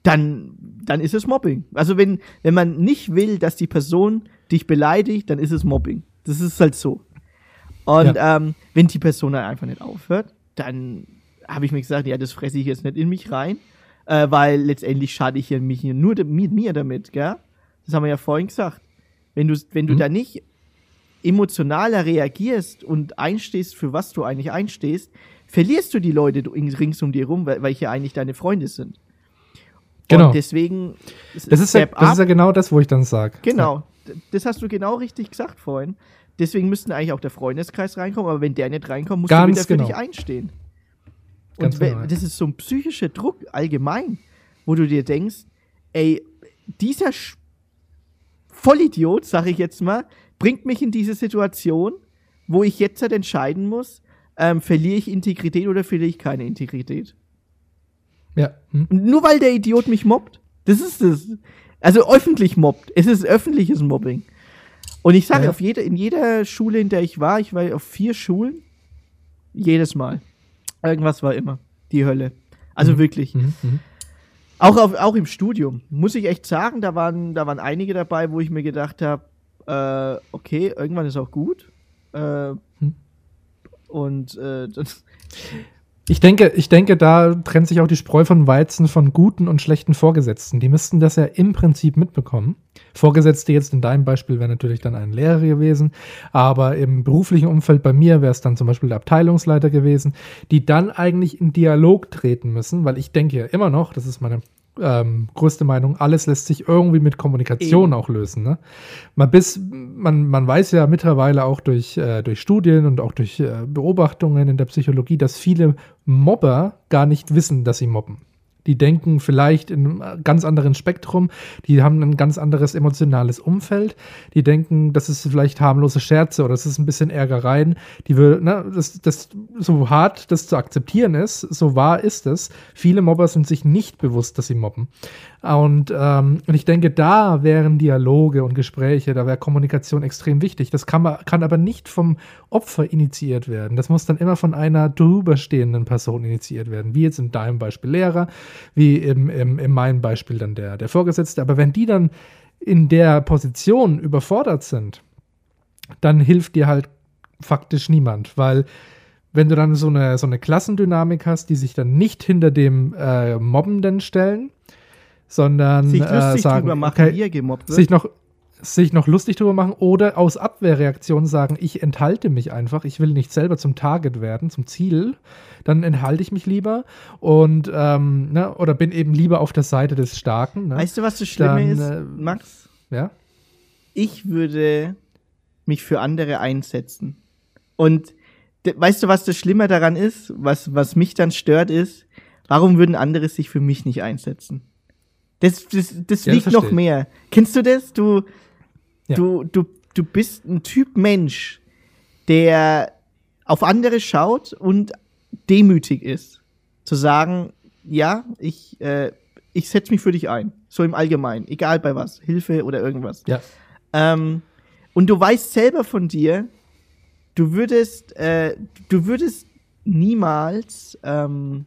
dann, dann ist es Mobbing. Also wenn, wenn man nicht will, dass die Person dich beleidigt, dann ist es Mobbing. Das ist halt so. Und ja. ähm, wenn die Person dann einfach nicht aufhört, dann habe ich mir gesagt, ja, das fresse ich jetzt nicht in mich rein, äh, weil letztendlich schade ich ja mich nur mit mir damit, gell? Das haben wir ja vorhin gesagt. Wenn du, wenn du mhm. da nicht emotionaler reagierst und einstehst, für was du eigentlich einstehst, verlierst du die Leute rings um dir rum, weil, weil ja eigentlich deine Freunde sind. Genau. Und deswegen. Das ist, ja, das ist ja genau das, wo ich dann sage. Genau. Das hast du genau richtig gesagt vorhin. Deswegen müsste eigentlich auch der Freundeskreis reinkommen, aber wenn der nicht reinkommt, musst Ganz du wieder genau. für dich einstehen. Ganz und genau. das ist so ein psychischer Druck allgemein, wo du dir denkst, ey, dieser Sch Vollidiot, sag ich jetzt mal, bringt mich in diese Situation, wo ich jetzt halt entscheiden muss, ähm, verliere ich Integrität oder verliere ich keine Integrität. Ja. Hm. Nur weil der Idiot mich mobbt. Das ist es. Also öffentlich mobbt. Es ist öffentliches Mobbing. Und ich sage, ja. auf jede, in jeder Schule, in der ich war, ich war auf vier Schulen, jedes Mal. Irgendwas war immer. Die Hölle. Also mhm. wirklich. Mhm. Mhm. Auch, auf, auch im Studium, muss ich echt sagen, da waren, da waren einige dabei, wo ich mir gedacht habe, äh, okay, irgendwann ist auch gut. Äh. Und äh, ich denke, ich denke, da trennt sich auch die Spreu von Weizen von guten und schlechten Vorgesetzten. Die müssten das ja im Prinzip mitbekommen. Vorgesetzte jetzt in deinem Beispiel wäre natürlich dann ein Lehrer gewesen, aber im beruflichen Umfeld bei mir wäre es dann zum Beispiel der Abteilungsleiter gewesen, die dann eigentlich in Dialog treten müssen, weil ich denke ja immer noch, das ist meine ähm, größte Meinung, alles lässt sich irgendwie mit Kommunikation Eben. auch lösen. Ne? Man, bis, man, man weiß ja mittlerweile auch durch, äh, durch Studien und auch durch äh, Beobachtungen in der Psychologie, dass viele Mobber gar nicht wissen, dass sie mobben die denken vielleicht in einem ganz anderen Spektrum, die haben ein ganz anderes emotionales Umfeld, die denken, das ist vielleicht harmlose Scherze oder das ist ein bisschen Ärgereien, die will, ne, das, das so hart das zu akzeptieren ist, so wahr ist es. Viele Mobber sind sich nicht bewusst, dass sie mobben. Und, ähm, und ich denke, da wären Dialoge und Gespräche, da wäre Kommunikation extrem wichtig. Das kann, man, kann aber nicht vom Opfer initiiert werden. Das muss dann immer von einer drüberstehenden Person initiiert werden, wie jetzt in deinem Beispiel Lehrer, wie im, im, in meinem Beispiel dann der, der Vorgesetzte. Aber wenn die dann in der Position überfordert sind, dann hilft dir halt faktisch niemand, weil wenn du dann so eine, so eine Klassendynamik hast, die sich dann nicht hinter dem äh, Mobbenden stellen, sondern sich äh, sagen, machen, okay, ihr gemobbt wird. sich noch sich noch lustig drüber machen oder aus Abwehrreaktion sagen, ich enthalte mich einfach, ich will nicht selber zum Target werden, zum Ziel, dann enthalte ich mich lieber und ähm, ne, oder bin eben lieber auf der Seite des Starken. Ne? Weißt du, was das Schlimme dann, ist, äh, Max? Ja. Ich würde mich für andere einsetzen. Und weißt du, was das Schlimme daran ist? Was, was mich dann stört, ist, warum würden andere sich für mich nicht einsetzen? Das, das, das ja, wiegt das noch mehr. Kennst du das? Du, ja. du, du, du bist ein Typ Mensch, der auf andere schaut und demütig ist. Zu sagen, ja, ich, äh, ich setze mich für dich ein. So im Allgemeinen. Egal bei was. Hilfe oder irgendwas. Ja. Ähm, und du weißt selber von dir, du würdest, äh, du würdest niemals ähm,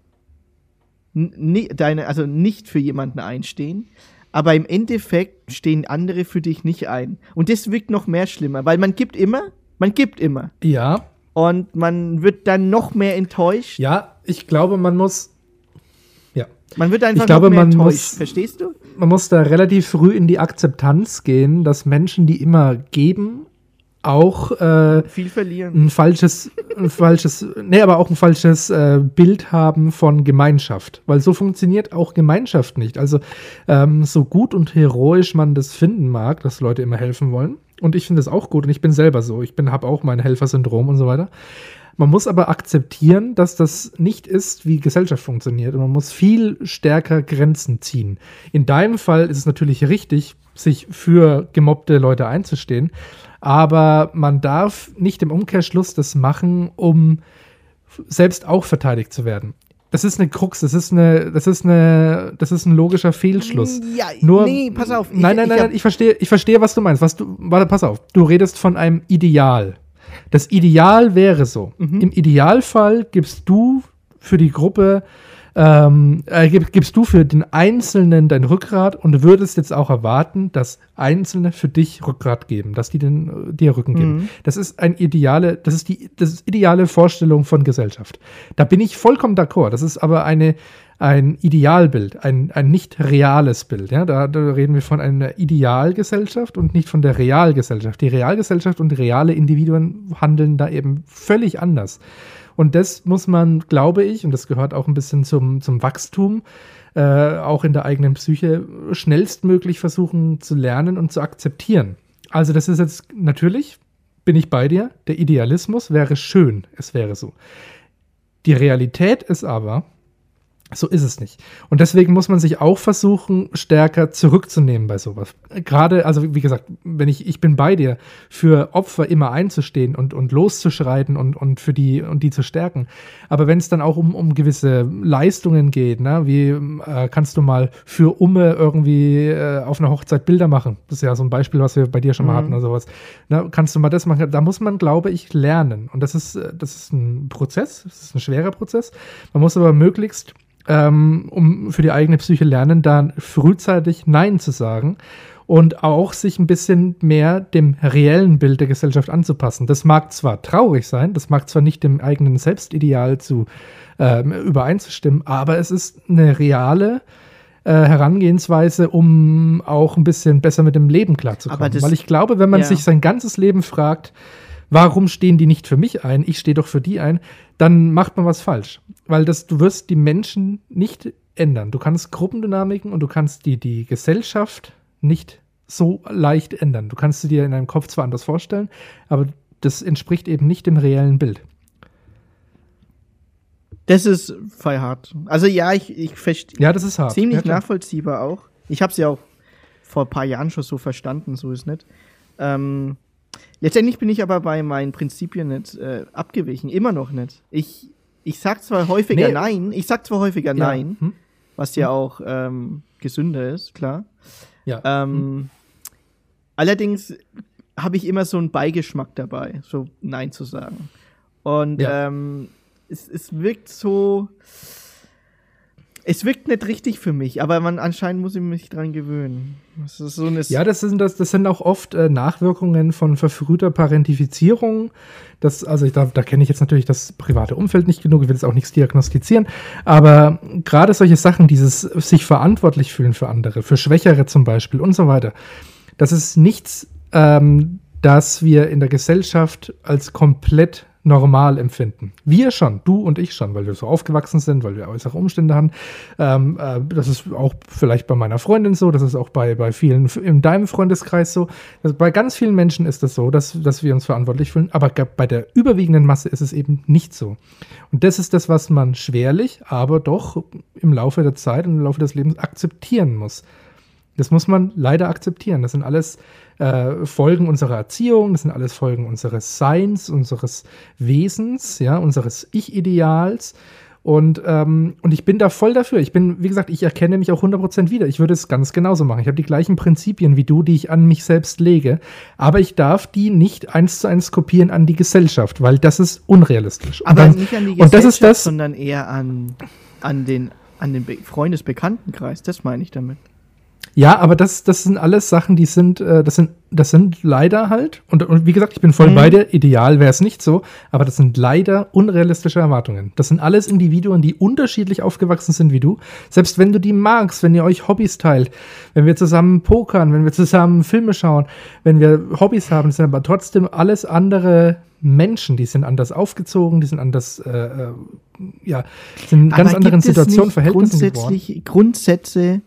deine, also nicht für jemanden einstehen, aber im Endeffekt stehen andere für dich nicht ein. Und das wirkt noch mehr schlimmer, weil man gibt immer, man gibt immer. Ja. Und man wird dann noch mehr enttäuscht. Ja, ich glaube, man muss. Ja. Man wird einfach ich glaube, noch mehr man enttäuscht. Muss, Verstehst du? Man muss da relativ früh in die Akzeptanz gehen, dass Menschen, die immer geben, auch äh, viel verlieren. Ein falsches, ein falsches, nee, aber auch ein falsches äh, Bild haben von Gemeinschaft, weil so funktioniert auch Gemeinschaft nicht. Also ähm, so gut und heroisch man das finden mag, dass Leute immer helfen wollen. Und ich finde es auch gut und ich bin selber so. Ich bin, habe auch mein Helfersyndrom und so weiter. Man muss aber akzeptieren, dass das nicht ist, wie Gesellschaft funktioniert. Und man muss viel stärker Grenzen ziehen. In deinem Fall ist es natürlich richtig, sich für gemobbte Leute einzustehen aber man darf nicht im Umkehrschluss das machen, um selbst auch verteidigt zu werden. Das ist eine Krux, das ist eine, das ist eine, das ist ein logischer Fehlschluss. Ja, Nur, nee, pass auf. Ich, nein, nein, nein, ich, nein, ich verstehe, ich verstehe, was du meinst. Was du, warte, pass auf. Du redest von einem Ideal. Das Ideal wäre so. Mhm. Im Idealfall gibst du für die Gruppe ähm, äh, gibst du für den Einzelnen dein Rückgrat und würdest jetzt auch erwarten, dass Einzelne für dich Rückgrat geben, dass die den, äh, dir Rücken geben. Mhm. Das ist ein ideale, das ist die das ist ideale Vorstellung von Gesellschaft. Da bin ich vollkommen d'accord. Das ist aber eine ein Idealbild, ein, ein nicht reales Bild. Ja? Da, da reden wir von einer Idealgesellschaft und nicht von der Realgesellschaft. Die Realgesellschaft und reale Individuen handeln da eben völlig anders. Und das muss man, glaube ich, und das gehört auch ein bisschen zum, zum Wachstum, äh, auch in der eigenen Psyche, schnellstmöglich versuchen zu lernen und zu akzeptieren. Also das ist jetzt natürlich, bin ich bei dir, der Idealismus wäre schön, es wäre so. Die Realität ist aber, so ist es nicht. Und deswegen muss man sich auch versuchen, stärker zurückzunehmen bei sowas. Gerade, also wie gesagt, wenn ich, ich bin bei dir, für Opfer immer einzustehen und, und loszuschreiten und, und für die und die zu stärken. Aber wenn es dann auch um, um gewisse Leistungen geht, ne, wie äh, kannst du mal für Umme irgendwie äh, auf einer Hochzeit Bilder machen? Das ist ja so ein Beispiel, was wir bei dir schon mal mhm. hatten oder sowas. Ne, kannst du mal das machen? Da muss man, glaube ich, lernen. Und das ist, äh, das ist ein Prozess, das ist ein schwerer Prozess. Man muss aber möglichst ähm, um für die eigene Psyche lernen, da frühzeitig Nein zu sagen und auch sich ein bisschen mehr dem reellen Bild der Gesellschaft anzupassen. Das mag zwar traurig sein, das mag zwar nicht dem eigenen Selbstideal zu ähm, übereinzustimmen, aber es ist eine reale äh, Herangehensweise, um auch ein bisschen besser mit dem Leben klarzukommen. Weil ich glaube, wenn man ja. sich sein ganzes Leben fragt, warum stehen die nicht für mich ein, ich stehe doch für die ein, dann macht man was falsch. Weil das, du wirst die Menschen nicht ändern. Du kannst Gruppendynamiken und du kannst die, die Gesellschaft nicht so leicht ändern. Du kannst sie dir in deinem Kopf zwar anders vorstellen, aber das entspricht eben nicht dem reellen Bild. Das ist voll hart. Also ja, ich, ich verstehe. Ja, das ist hart. Ziemlich ja, nachvollziehbar auch. Ich habe es ja auch vor ein paar Jahren schon so verstanden, so ist nicht. Ähm, Letztendlich bin ich aber bei meinen Prinzipien nicht äh, abgewichen, immer noch nicht. Ich, ich sag zwar häufiger nee. Nein, ich sag zwar häufiger ja. Nein, hm? was ja hm? auch ähm, gesünder ist, klar. Ja. Ähm, hm. Allerdings habe ich immer so einen Beigeschmack dabei, so Nein zu sagen. Und ja. ähm, es, es wirkt so es wirkt nicht richtig für mich, aber man anscheinend muss ich mich dran gewöhnen. Das so ja, das sind, das, das sind auch oft äh, Nachwirkungen von verfrühter Parentifizierung. Das, also ich, da, da kenne ich jetzt natürlich das private Umfeld nicht genug, ich will jetzt auch nichts diagnostizieren. Aber gerade solche Sachen, dieses sich verantwortlich fühlen für andere, für Schwächere zum Beispiel und so weiter, das ist nichts, ähm, das wir in der Gesellschaft als komplett normal empfinden. Wir schon, du und ich schon, weil wir so aufgewachsen sind, weil wir äußere Umstände haben. Ähm, äh, das ist auch vielleicht bei meiner Freundin so, das ist auch bei, bei vielen in deinem Freundeskreis so. Also bei ganz vielen Menschen ist das so, dass, dass wir uns verantwortlich fühlen, aber bei der überwiegenden Masse ist es eben nicht so. Und das ist das, was man schwerlich, aber doch im Laufe der Zeit und im Laufe des Lebens akzeptieren muss. Das muss man leider akzeptieren. Das sind alles äh, Folgen unserer Erziehung, das sind alles Folgen unseres Seins, unseres Wesens, ja, unseres Ich-Ideals. Und, ähm, und ich bin da voll dafür. Ich bin, wie gesagt, ich erkenne mich auch 100% wieder. Ich würde es ganz genauso machen. Ich habe die gleichen Prinzipien wie du, die ich an mich selbst lege. Aber ich darf die nicht eins zu eins kopieren an die Gesellschaft, weil das ist unrealistisch. Aber dann, nicht an die Gesellschaft, das ist das, sondern eher an, an den, an den Freundesbekanntenkreis. Das meine ich damit. Ja, aber das, das sind alles Sachen, die sind, äh, das sind, das sind leider halt, und, und wie gesagt, ich bin voll mhm. bei dir, ideal wäre es nicht so, aber das sind leider unrealistische Erwartungen. Das sind alles Individuen, die unterschiedlich aufgewachsen sind wie du. Selbst wenn du die magst, wenn ihr euch Hobbys teilt, wenn wir zusammen pokern, wenn wir zusammen Filme schauen, wenn wir Hobbys haben, sind aber trotzdem alles andere Menschen, die sind anders aufgezogen, die sind anders, äh, äh ja, sind in ganz anderen Situationen, Verhältnissen grundsätzlich geboren. Grundsätze,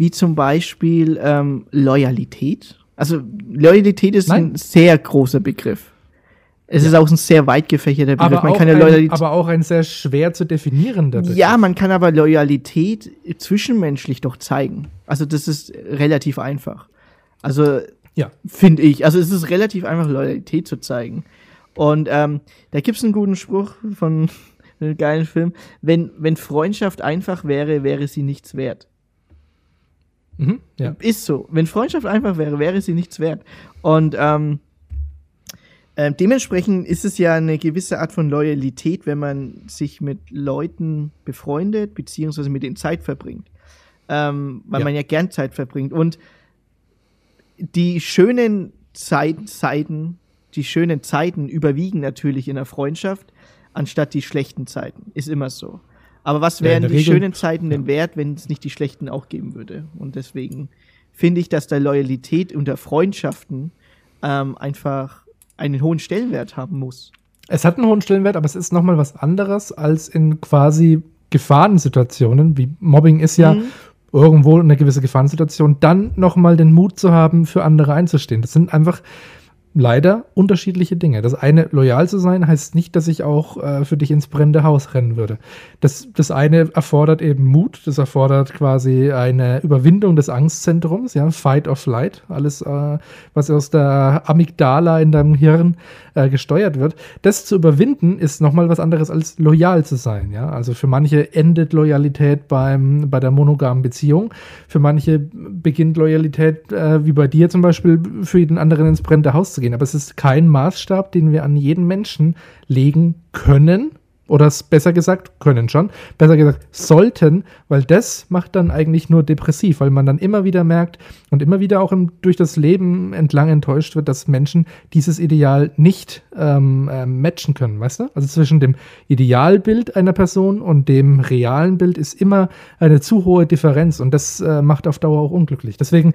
wie zum Beispiel ähm, Loyalität. Also Loyalität ist Nein. ein sehr großer Begriff. Es ja. ist auch ein sehr weit gefächerter Begriff. Aber, man kann ja Loyalität, aber auch ein sehr schwer zu definierender Begriff. Ja, man kann aber Loyalität zwischenmenschlich doch zeigen. Also das ist relativ einfach. Also ja. finde ich. Also es ist relativ einfach, Loyalität zu zeigen. Und ähm, da gibt es einen guten Spruch von einem geilen Film. Wenn, wenn Freundschaft einfach wäre, wäre sie nichts wert. Mhm, ja. Ist so. Wenn Freundschaft einfach wäre, wäre sie nichts wert. Und ähm, äh, dementsprechend ist es ja eine gewisse Art von Loyalität, wenn man sich mit Leuten befreundet, beziehungsweise mit denen Zeit verbringt. Ähm, weil ja. man ja gern Zeit verbringt. Und die schönen Zeit Zeiten, die schönen Zeiten überwiegen natürlich in der Freundschaft, anstatt die schlechten Zeiten. Ist immer so. Aber was wären ja, die Regel, schönen Zeiten denn wert, wenn es nicht die schlechten auch geben würde? Und deswegen finde ich, dass da Loyalität unter Freundschaften ähm, einfach einen hohen Stellenwert haben muss. Es hat einen hohen Stellenwert, aber es ist nochmal was anderes als in quasi Gefahrensituationen, wie Mobbing ist ja mhm. irgendwo eine gewisse Gefahrensituation, dann nochmal den Mut zu haben, für andere einzustehen. Das sind einfach leider unterschiedliche Dinge. Das eine, loyal zu sein, heißt nicht, dass ich auch äh, für dich ins brennende Haus rennen würde. Das, das eine erfordert eben Mut, das erfordert quasi eine Überwindung des Angstzentrums, ja, Fight or Flight, alles, äh, was aus der Amygdala in deinem Hirn äh, gesteuert wird. Das zu überwinden ist nochmal was anderes als loyal zu sein, ja. Also für manche endet Loyalität beim, bei der monogamen Beziehung, für manche beginnt Loyalität, äh, wie bei dir zum Beispiel, für jeden anderen ins brennende Haus zu gehen. Aber es ist kein Maßstab, den wir an jeden Menschen legen können oder besser gesagt, können schon, besser gesagt, sollten, weil das macht dann eigentlich nur depressiv, weil man dann immer wieder merkt und immer wieder auch im, durch das Leben entlang enttäuscht wird, dass Menschen dieses Ideal nicht ähm, äh, matchen können, weißt du? Also zwischen dem Idealbild einer Person und dem realen Bild ist immer eine zu hohe Differenz und das äh, macht auf Dauer auch unglücklich. Deswegen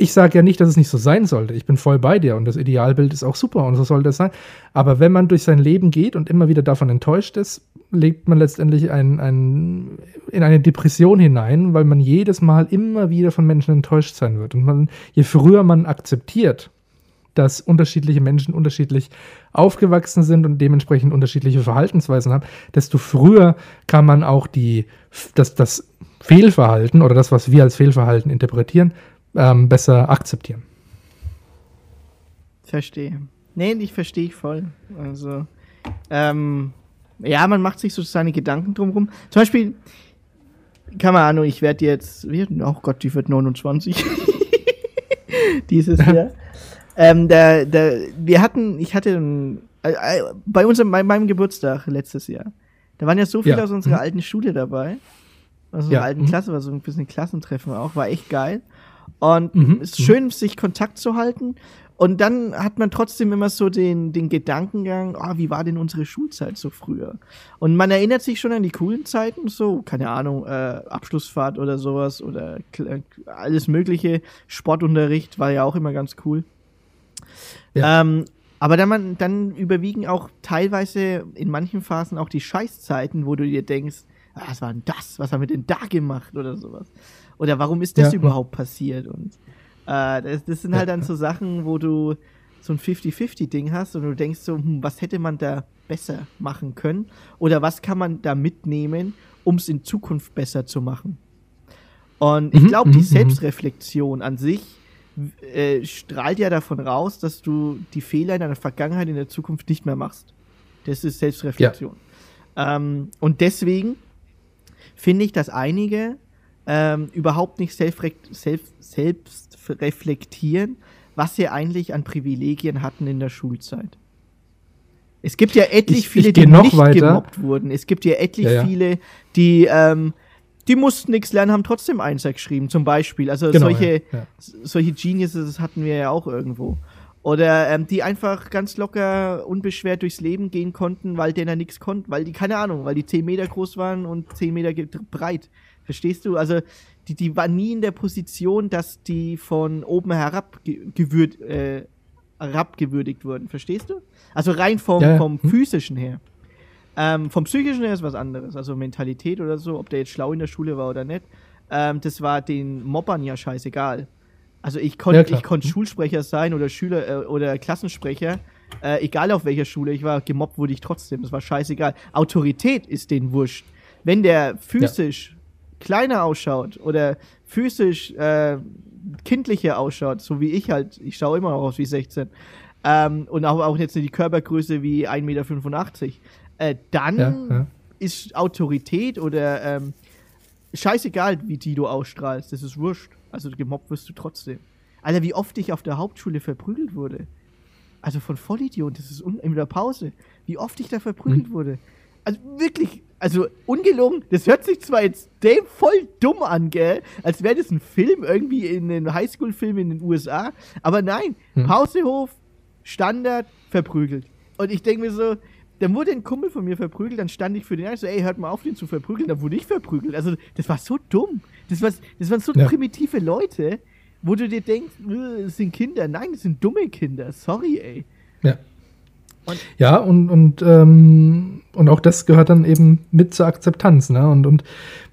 ich sage ja nicht, dass es nicht so sein sollte. Ich bin voll bei dir und das Idealbild ist auch super und so sollte es sein. Aber wenn man durch sein Leben geht und immer wieder davon enttäuscht ist, legt man letztendlich ein, ein, in eine Depression hinein, weil man jedes Mal immer wieder von Menschen enttäuscht sein wird. Und man, je früher man akzeptiert, dass unterschiedliche Menschen unterschiedlich aufgewachsen sind und dementsprechend unterschiedliche Verhaltensweisen haben, desto früher kann man auch die, das, das Fehlverhalten oder das, was wir als Fehlverhalten interpretieren, ähm, besser akzeptieren. Verstehe. Nee, ich verstehe ich voll. Also, ähm, ja, man macht sich so seine Gedanken drumherum. Zum Beispiel, keine Ahnung, ich werde jetzt, oh Gott, die wird 29. Dieses Jahr. ähm, da, da, wir hatten, ich hatte äh, äh, bei unserem, bei meinem Geburtstag letztes Jahr, da waren ja so viele ja. aus unserer mhm. alten Schule dabei. Aus unserer ja. alten mhm. Klasse, war so ein bisschen Klassentreffen auch, war echt geil. Und mhm. es ist schön, sich Kontakt zu halten. Und dann hat man trotzdem immer so den, den Gedankengang, oh, wie war denn unsere Schulzeit so früher? Und man erinnert sich schon an die coolen Zeiten, so, keine Ahnung, äh, Abschlussfahrt oder sowas oder äh, alles mögliche. Sportunterricht war ja auch immer ganz cool. Ja. Ähm, aber dann, man, dann überwiegen auch teilweise in manchen Phasen auch die Scheißzeiten, wo du dir denkst, ah, was war denn das? Was haben wir denn da gemacht oder sowas? Oder warum ist das ja. überhaupt passiert? Und äh, das, das, sind halt dann so Sachen, wo du so ein 50-50-Ding hast und du denkst so, hm, was hätte man da besser machen können? Oder was kann man da mitnehmen, um es in Zukunft besser zu machen? Und ich mhm, glaube, die mhm, mhm. Selbstreflexion an sich äh, strahlt ja davon raus, dass du die Fehler in deiner Vergangenheit in der Zukunft nicht mehr machst. Das ist Selbstreflexion. Ja. Ähm, und deswegen finde ich, dass einige ähm, überhaupt nicht selbst, selbst reflektieren, was sie eigentlich an Privilegien hatten in der Schulzeit. Es gibt ja etlich ich, viele, ich die nicht weiter. gemobbt wurden. Es gibt ja etlich ja, ja. viele, die, ähm, die mussten nichts lernen, haben trotzdem Einser geschrieben, zum Beispiel. Also genau, solche, ja, solche Geniuses hatten wir ja auch irgendwo. Oder ähm, die einfach ganz locker, unbeschwert durchs Leben gehen konnten, weil denen nichts konnten, weil die, keine Ahnung, weil die 10 Meter groß waren und 10 Meter breit. Verstehst du? Also die, die war nie in der Position, dass die von oben herab gewürd, äh, herabgewürdigt wurden. Verstehst du? Also rein vom, ja. vom hm. physischen her. Ähm, vom psychischen her ist was anderes. Also Mentalität oder so, ob der jetzt schlau in der Schule war oder nicht. Ähm, das war den Mobbern ja scheißegal. Also ich konnte ja, konnt hm. Schulsprecher sein oder Schüler äh, oder Klassensprecher. Äh, egal auf welcher Schule ich war, gemobbt wurde ich trotzdem. Das war scheißegal. Autorität ist denen wurscht. Wenn der physisch ja kleiner ausschaut oder physisch äh, kindlicher ausschaut, so wie ich halt, ich schaue immer noch aus wie 16, ähm, und auch, auch jetzt die Körpergröße wie 1,85 Meter, äh, dann ja, ja. ist Autorität oder ähm, scheißegal, wie die du ausstrahlst, das ist wurscht. Also gemobbt wirst du trotzdem. Alter, wie oft ich auf der Hauptschule verprügelt wurde. Also von Vollidioten, das ist in der Pause. Wie oft ich da verprügelt hm. wurde. Also wirklich, also ungelogen, das hört sich zwar jetzt dem voll dumm an, gell? Als wäre das ein Film irgendwie in einem Highschool-Film in den USA. Aber nein, hm. Pausehof, Standard, verprügelt. Und ich denke mir so, dann wurde ein Kumpel von mir verprügelt, dann stand ich für den ein, so, ey, hört mal auf, den zu verprügeln, dann wurde ich verprügelt. Also, das war so dumm. Das, war, das waren so ja. primitive Leute, wo du dir denkst, das sind Kinder. Nein, das sind dumme Kinder. Sorry, ey. Ja. Und ja, und, und, ähm, und auch das gehört dann eben mit zur Akzeptanz. Ne? Und, und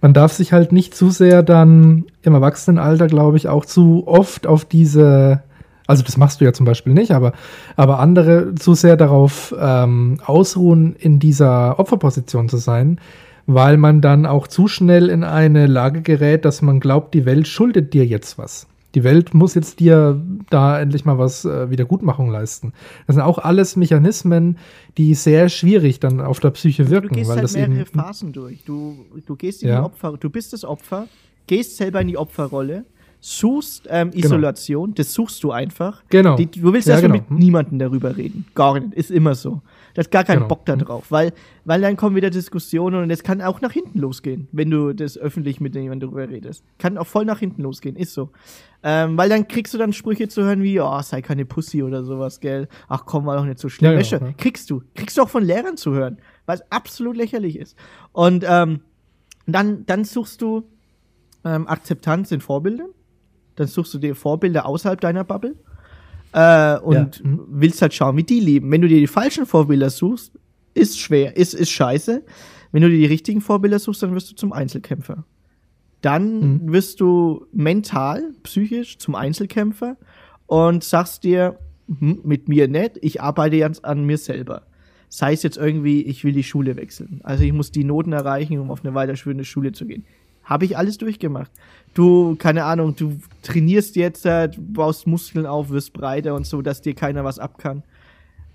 man darf sich halt nicht zu sehr dann im Erwachsenenalter, glaube ich, auch zu oft auf diese, also das machst du ja zum Beispiel nicht, aber, aber andere zu sehr darauf ähm, ausruhen, in dieser Opferposition zu sein, weil man dann auch zu schnell in eine Lage gerät, dass man glaubt, die Welt schuldet dir jetzt was. Die Welt muss jetzt dir da endlich mal was äh, Wiedergutmachung leisten. Das sind auch alles Mechanismen, die sehr schwierig dann auf der Psyche wirken. Du gehst weil halt mehrere Phasen durch. Du, du gehst in ja. die Opfer, du bist das Opfer, gehst selber in die Opferrolle, suchst ähm, genau. Isolation, genau. das suchst du einfach. Genau. Die, du willst ja, erstmal genau. mit niemandem darüber reden. Gar nicht, ist immer so. Du hast gar keinen genau. Bock da drauf, weil, weil dann kommen wieder Diskussionen und es kann auch nach hinten losgehen, wenn du das öffentlich mit jemandem darüber redest. Kann auch voll nach hinten losgehen, ist so. Ähm, weil dann kriegst du dann Sprüche zu hören wie, oh, sei keine Pussy oder sowas, gell. Ach komm, war doch nicht so schlimm. Ja, ja, ja. Kriegst du. Kriegst du auch von Lehrern zu hören, was absolut lächerlich ist. Und ähm, dann, dann suchst du ähm, Akzeptanz in Vorbildern. Dann suchst du dir Vorbilder außerhalb deiner Bubble äh, und ja. Mhm. willst halt schauen, wie die leben. Wenn du dir die falschen Vorbilder suchst, ist schwer, ist, ist scheiße. Wenn du dir die richtigen Vorbilder suchst, dann wirst du zum Einzelkämpfer. Dann mhm. wirst du mental, psychisch zum Einzelkämpfer und sagst dir, hm, mit mir nicht, ich arbeite jetzt an mir selber. Sei es jetzt irgendwie, ich will die Schule wechseln. Also ich muss die Noten erreichen, um auf eine weiterführende Schule zu gehen. Habe ich alles durchgemacht. Du, keine Ahnung, du trainierst jetzt, baust Muskeln auf, wirst breiter und so, dass dir keiner was ab kann.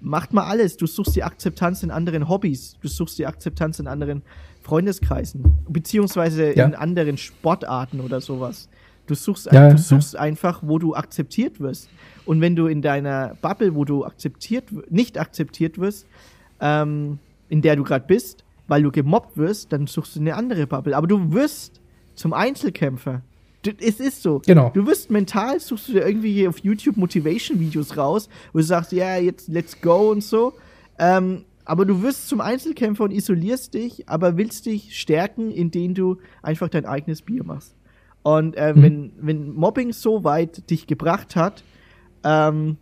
Macht mal alles. Du suchst die Akzeptanz in anderen Hobbys. Du suchst die Akzeptanz in anderen Freundeskreisen. Beziehungsweise ja. in anderen Sportarten oder sowas. Du suchst, ja, du suchst ja. einfach, wo du akzeptiert wirst. Und wenn du in deiner Bubble, wo du akzeptiert, nicht akzeptiert wirst, ähm, in der du gerade bist, weil du gemobbt wirst, dann suchst du eine andere Bubble. Aber du wirst zum Einzelkämpfer. Es ist so. Genau. Du wirst mental, suchst du dir irgendwie hier auf YouTube Motivation-Videos raus, wo du sagst, ja, jetzt let's go und so. Ähm, aber du wirst zum Einzelkämpfer und isolierst dich, aber willst dich stärken, indem du einfach dein eigenes Bier machst. Und äh, mhm. wenn, wenn Mobbing so weit dich gebracht hat, ähm,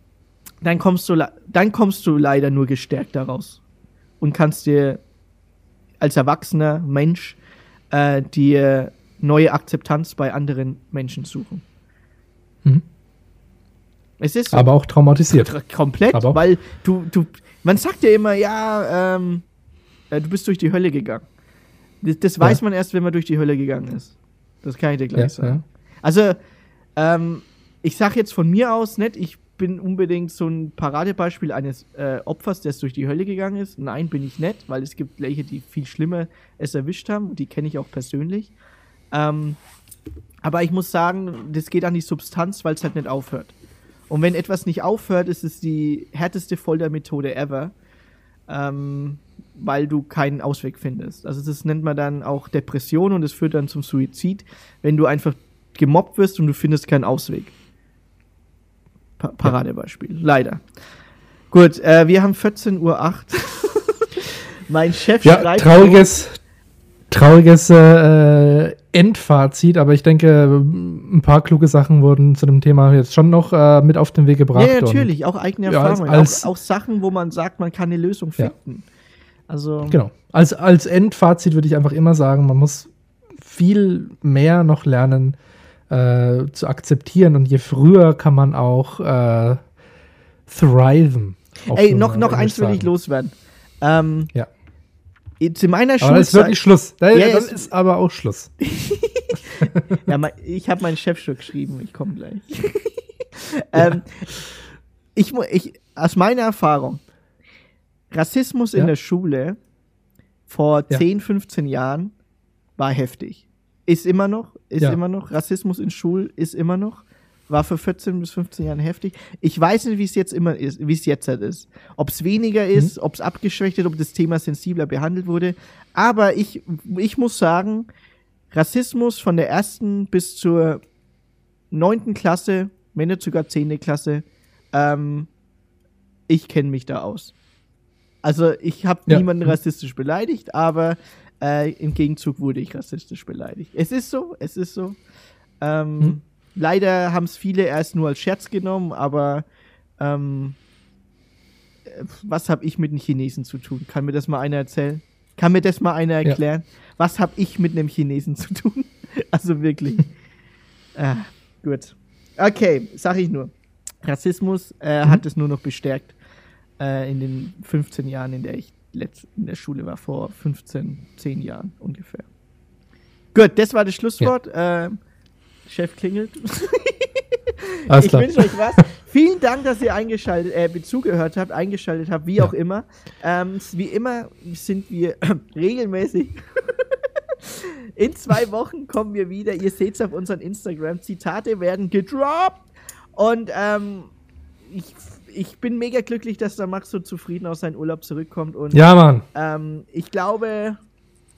dann kommst du dann kommst du leider nur gestärkt daraus und kannst dir als erwachsener Mensch äh, dir neue Akzeptanz bei anderen Menschen suchen. Mhm. Es ist aber auch traumatisiert. Komplett, aber weil du, du, man sagt ja immer, ja, ähm, äh, du bist durch die Hölle gegangen. Das, das weiß ja. man erst, wenn man durch die Hölle gegangen ist. Das kann ich dir gleich ja, sagen. Also, ähm, ich sag jetzt von mir aus nicht, ich bin unbedingt so ein Paradebeispiel eines äh, Opfers, das durch die Hölle gegangen ist. Nein, bin ich nicht, weil es gibt welche, die viel schlimmer es erwischt haben und die kenne ich auch persönlich. Ähm, aber ich muss sagen, das geht an die Substanz, weil es halt nicht aufhört. Und wenn etwas nicht aufhört, ist es die härteste Foltermethode ever, ähm, weil du keinen Ausweg findest. Also das nennt man dann auch Depression und es führt dann zum Suizid, wenn du einfach gemobbt wirst und du findest keinen Ausweg. Pa Paradebeispiel. Leider. Gut, äh, wir haben 14.08 Uhr. mein Chef ja, schreibt. Trauriges, trauriges äh, Endfazit, aber ich denke, ein paar kluge Sachen wurden zu dem Thema jetzt schon noch äh, mit auf den Weg gebracht. Ja, natürlich, auch eigene Erfahrungen. Ja, als, auch, auch, Sachen, wo man sagt, man kann eine Lösung finden. Ja. Also. Genau. Als, als Endfazit würde ich einfach immer sagen, man muss viel mehr noch lernen, äh, zu akzeptieren. Und je früher kann man auch äh, thriven. Ey, noch, noch eins will ich loswerden. Ähm, ja. Zu meiner Schulzeit. Aber das ist wirklich Schluss. Da, ja, dann ist aber auch Schluss. ja, mein, ich habe mein Chefstück geschrieben. Ich komme gleich. ähm, ich, ich, aus meiner Erfahrung, Rassismus ja. in der Schule vor ja. 10, 15 Jahren war heftig. Ist immer noch, ist ja. immer noch. Rassismus in Schulen ist immer noch. War für 14 bis 15 Jahren heftig. Ich weiß nicht, wie es jetzt immer ist, wie es jetzt halt ist. Ob es weniger ist, mhm. ob es abgeschwächt ist, ob das Thema sensibler behandelt wurde. Aber ich, ich muss sagen, Rassismus von der ersten bis zur neunten Klasse, wenn nicht sogar zehnte Klasse, ähm, ich kenne mich da aus. Also ich habe ja. niemanden rassistisch beleidigt, aber äh, Im Gegenzug wurde ich rassistisch beleidigt. Es ist so, es ist so. Ähm, hm. Leider haben es viele erst nur als Scherz genommen, aber ähm, was habe ich mit den Chinesen zu tun? Kann mir das mal einer erzählen? Kann mir das mal einer erklären? Ja. Was habe ich mit einem Chinesen zu tun? also wirklich. ah, gut. Okay, sag ich nur. Rassismus äh, mhm. hat es nur noch bestärkt äh, in den 15 Jahren, in der ich in der Schule war, vor 15, 10 Jahren ungefähr. Gut, das war das Schlusswort. Ja. Äh, Chef klingelt. Alles ich wünsche euch was. Vielen Dank, dass ihr eingeschaltet, äh, zugehört habt, eingeschaltet habt, wie ja. auch immer. Ähm, wie immer sind wir regelmäßig. In zwei Wochen kommen wir wieder. Ihr seht es auf unserem Instagram. Zitate werden gedroppt. Und ähm, ich ich bin mega glücklich, dass der Max so zufrieden aus seinem Urlaub zurückkommt. Und, ja, Mann. Ähm, ich glaube,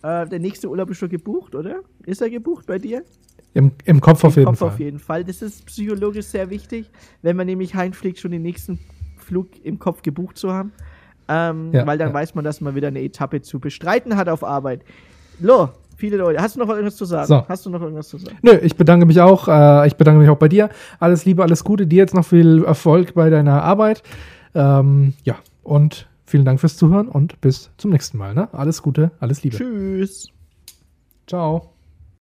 äh, der nächste Urlaub ist schon gebucht, oder? Ist er gebucht bei dir? Im, im Kopf Im auf jeden Kopf Fall. auf jeden Fall. Das ist psychologisch sehr wichtig, wenn man nämlich heimfliegt, schon den nächsten Flug im Kopf gebucht zu haben. Ähm, ja, weil dann ja. weiß man, dass man wieder eine Etappe zu bestreiten hat auf Arbeit. Lo, viele Leute. Hast du noch irgendwas zu sagen? So. Hast du noch irgendwas zu sagen? Nö, ich bedanke mich auch. Äh, ich bedanke mich auch bei dir. Alles Liebe, alles Gute. Dir jetzt noch viel Erfolg bei deiner Arbeit. Ähm, ja, und vielen Dank fürs Zuhören und bis zum nächsten Mal. Ne? Alles Gute, alles Liebe. Tschüss. Ciao.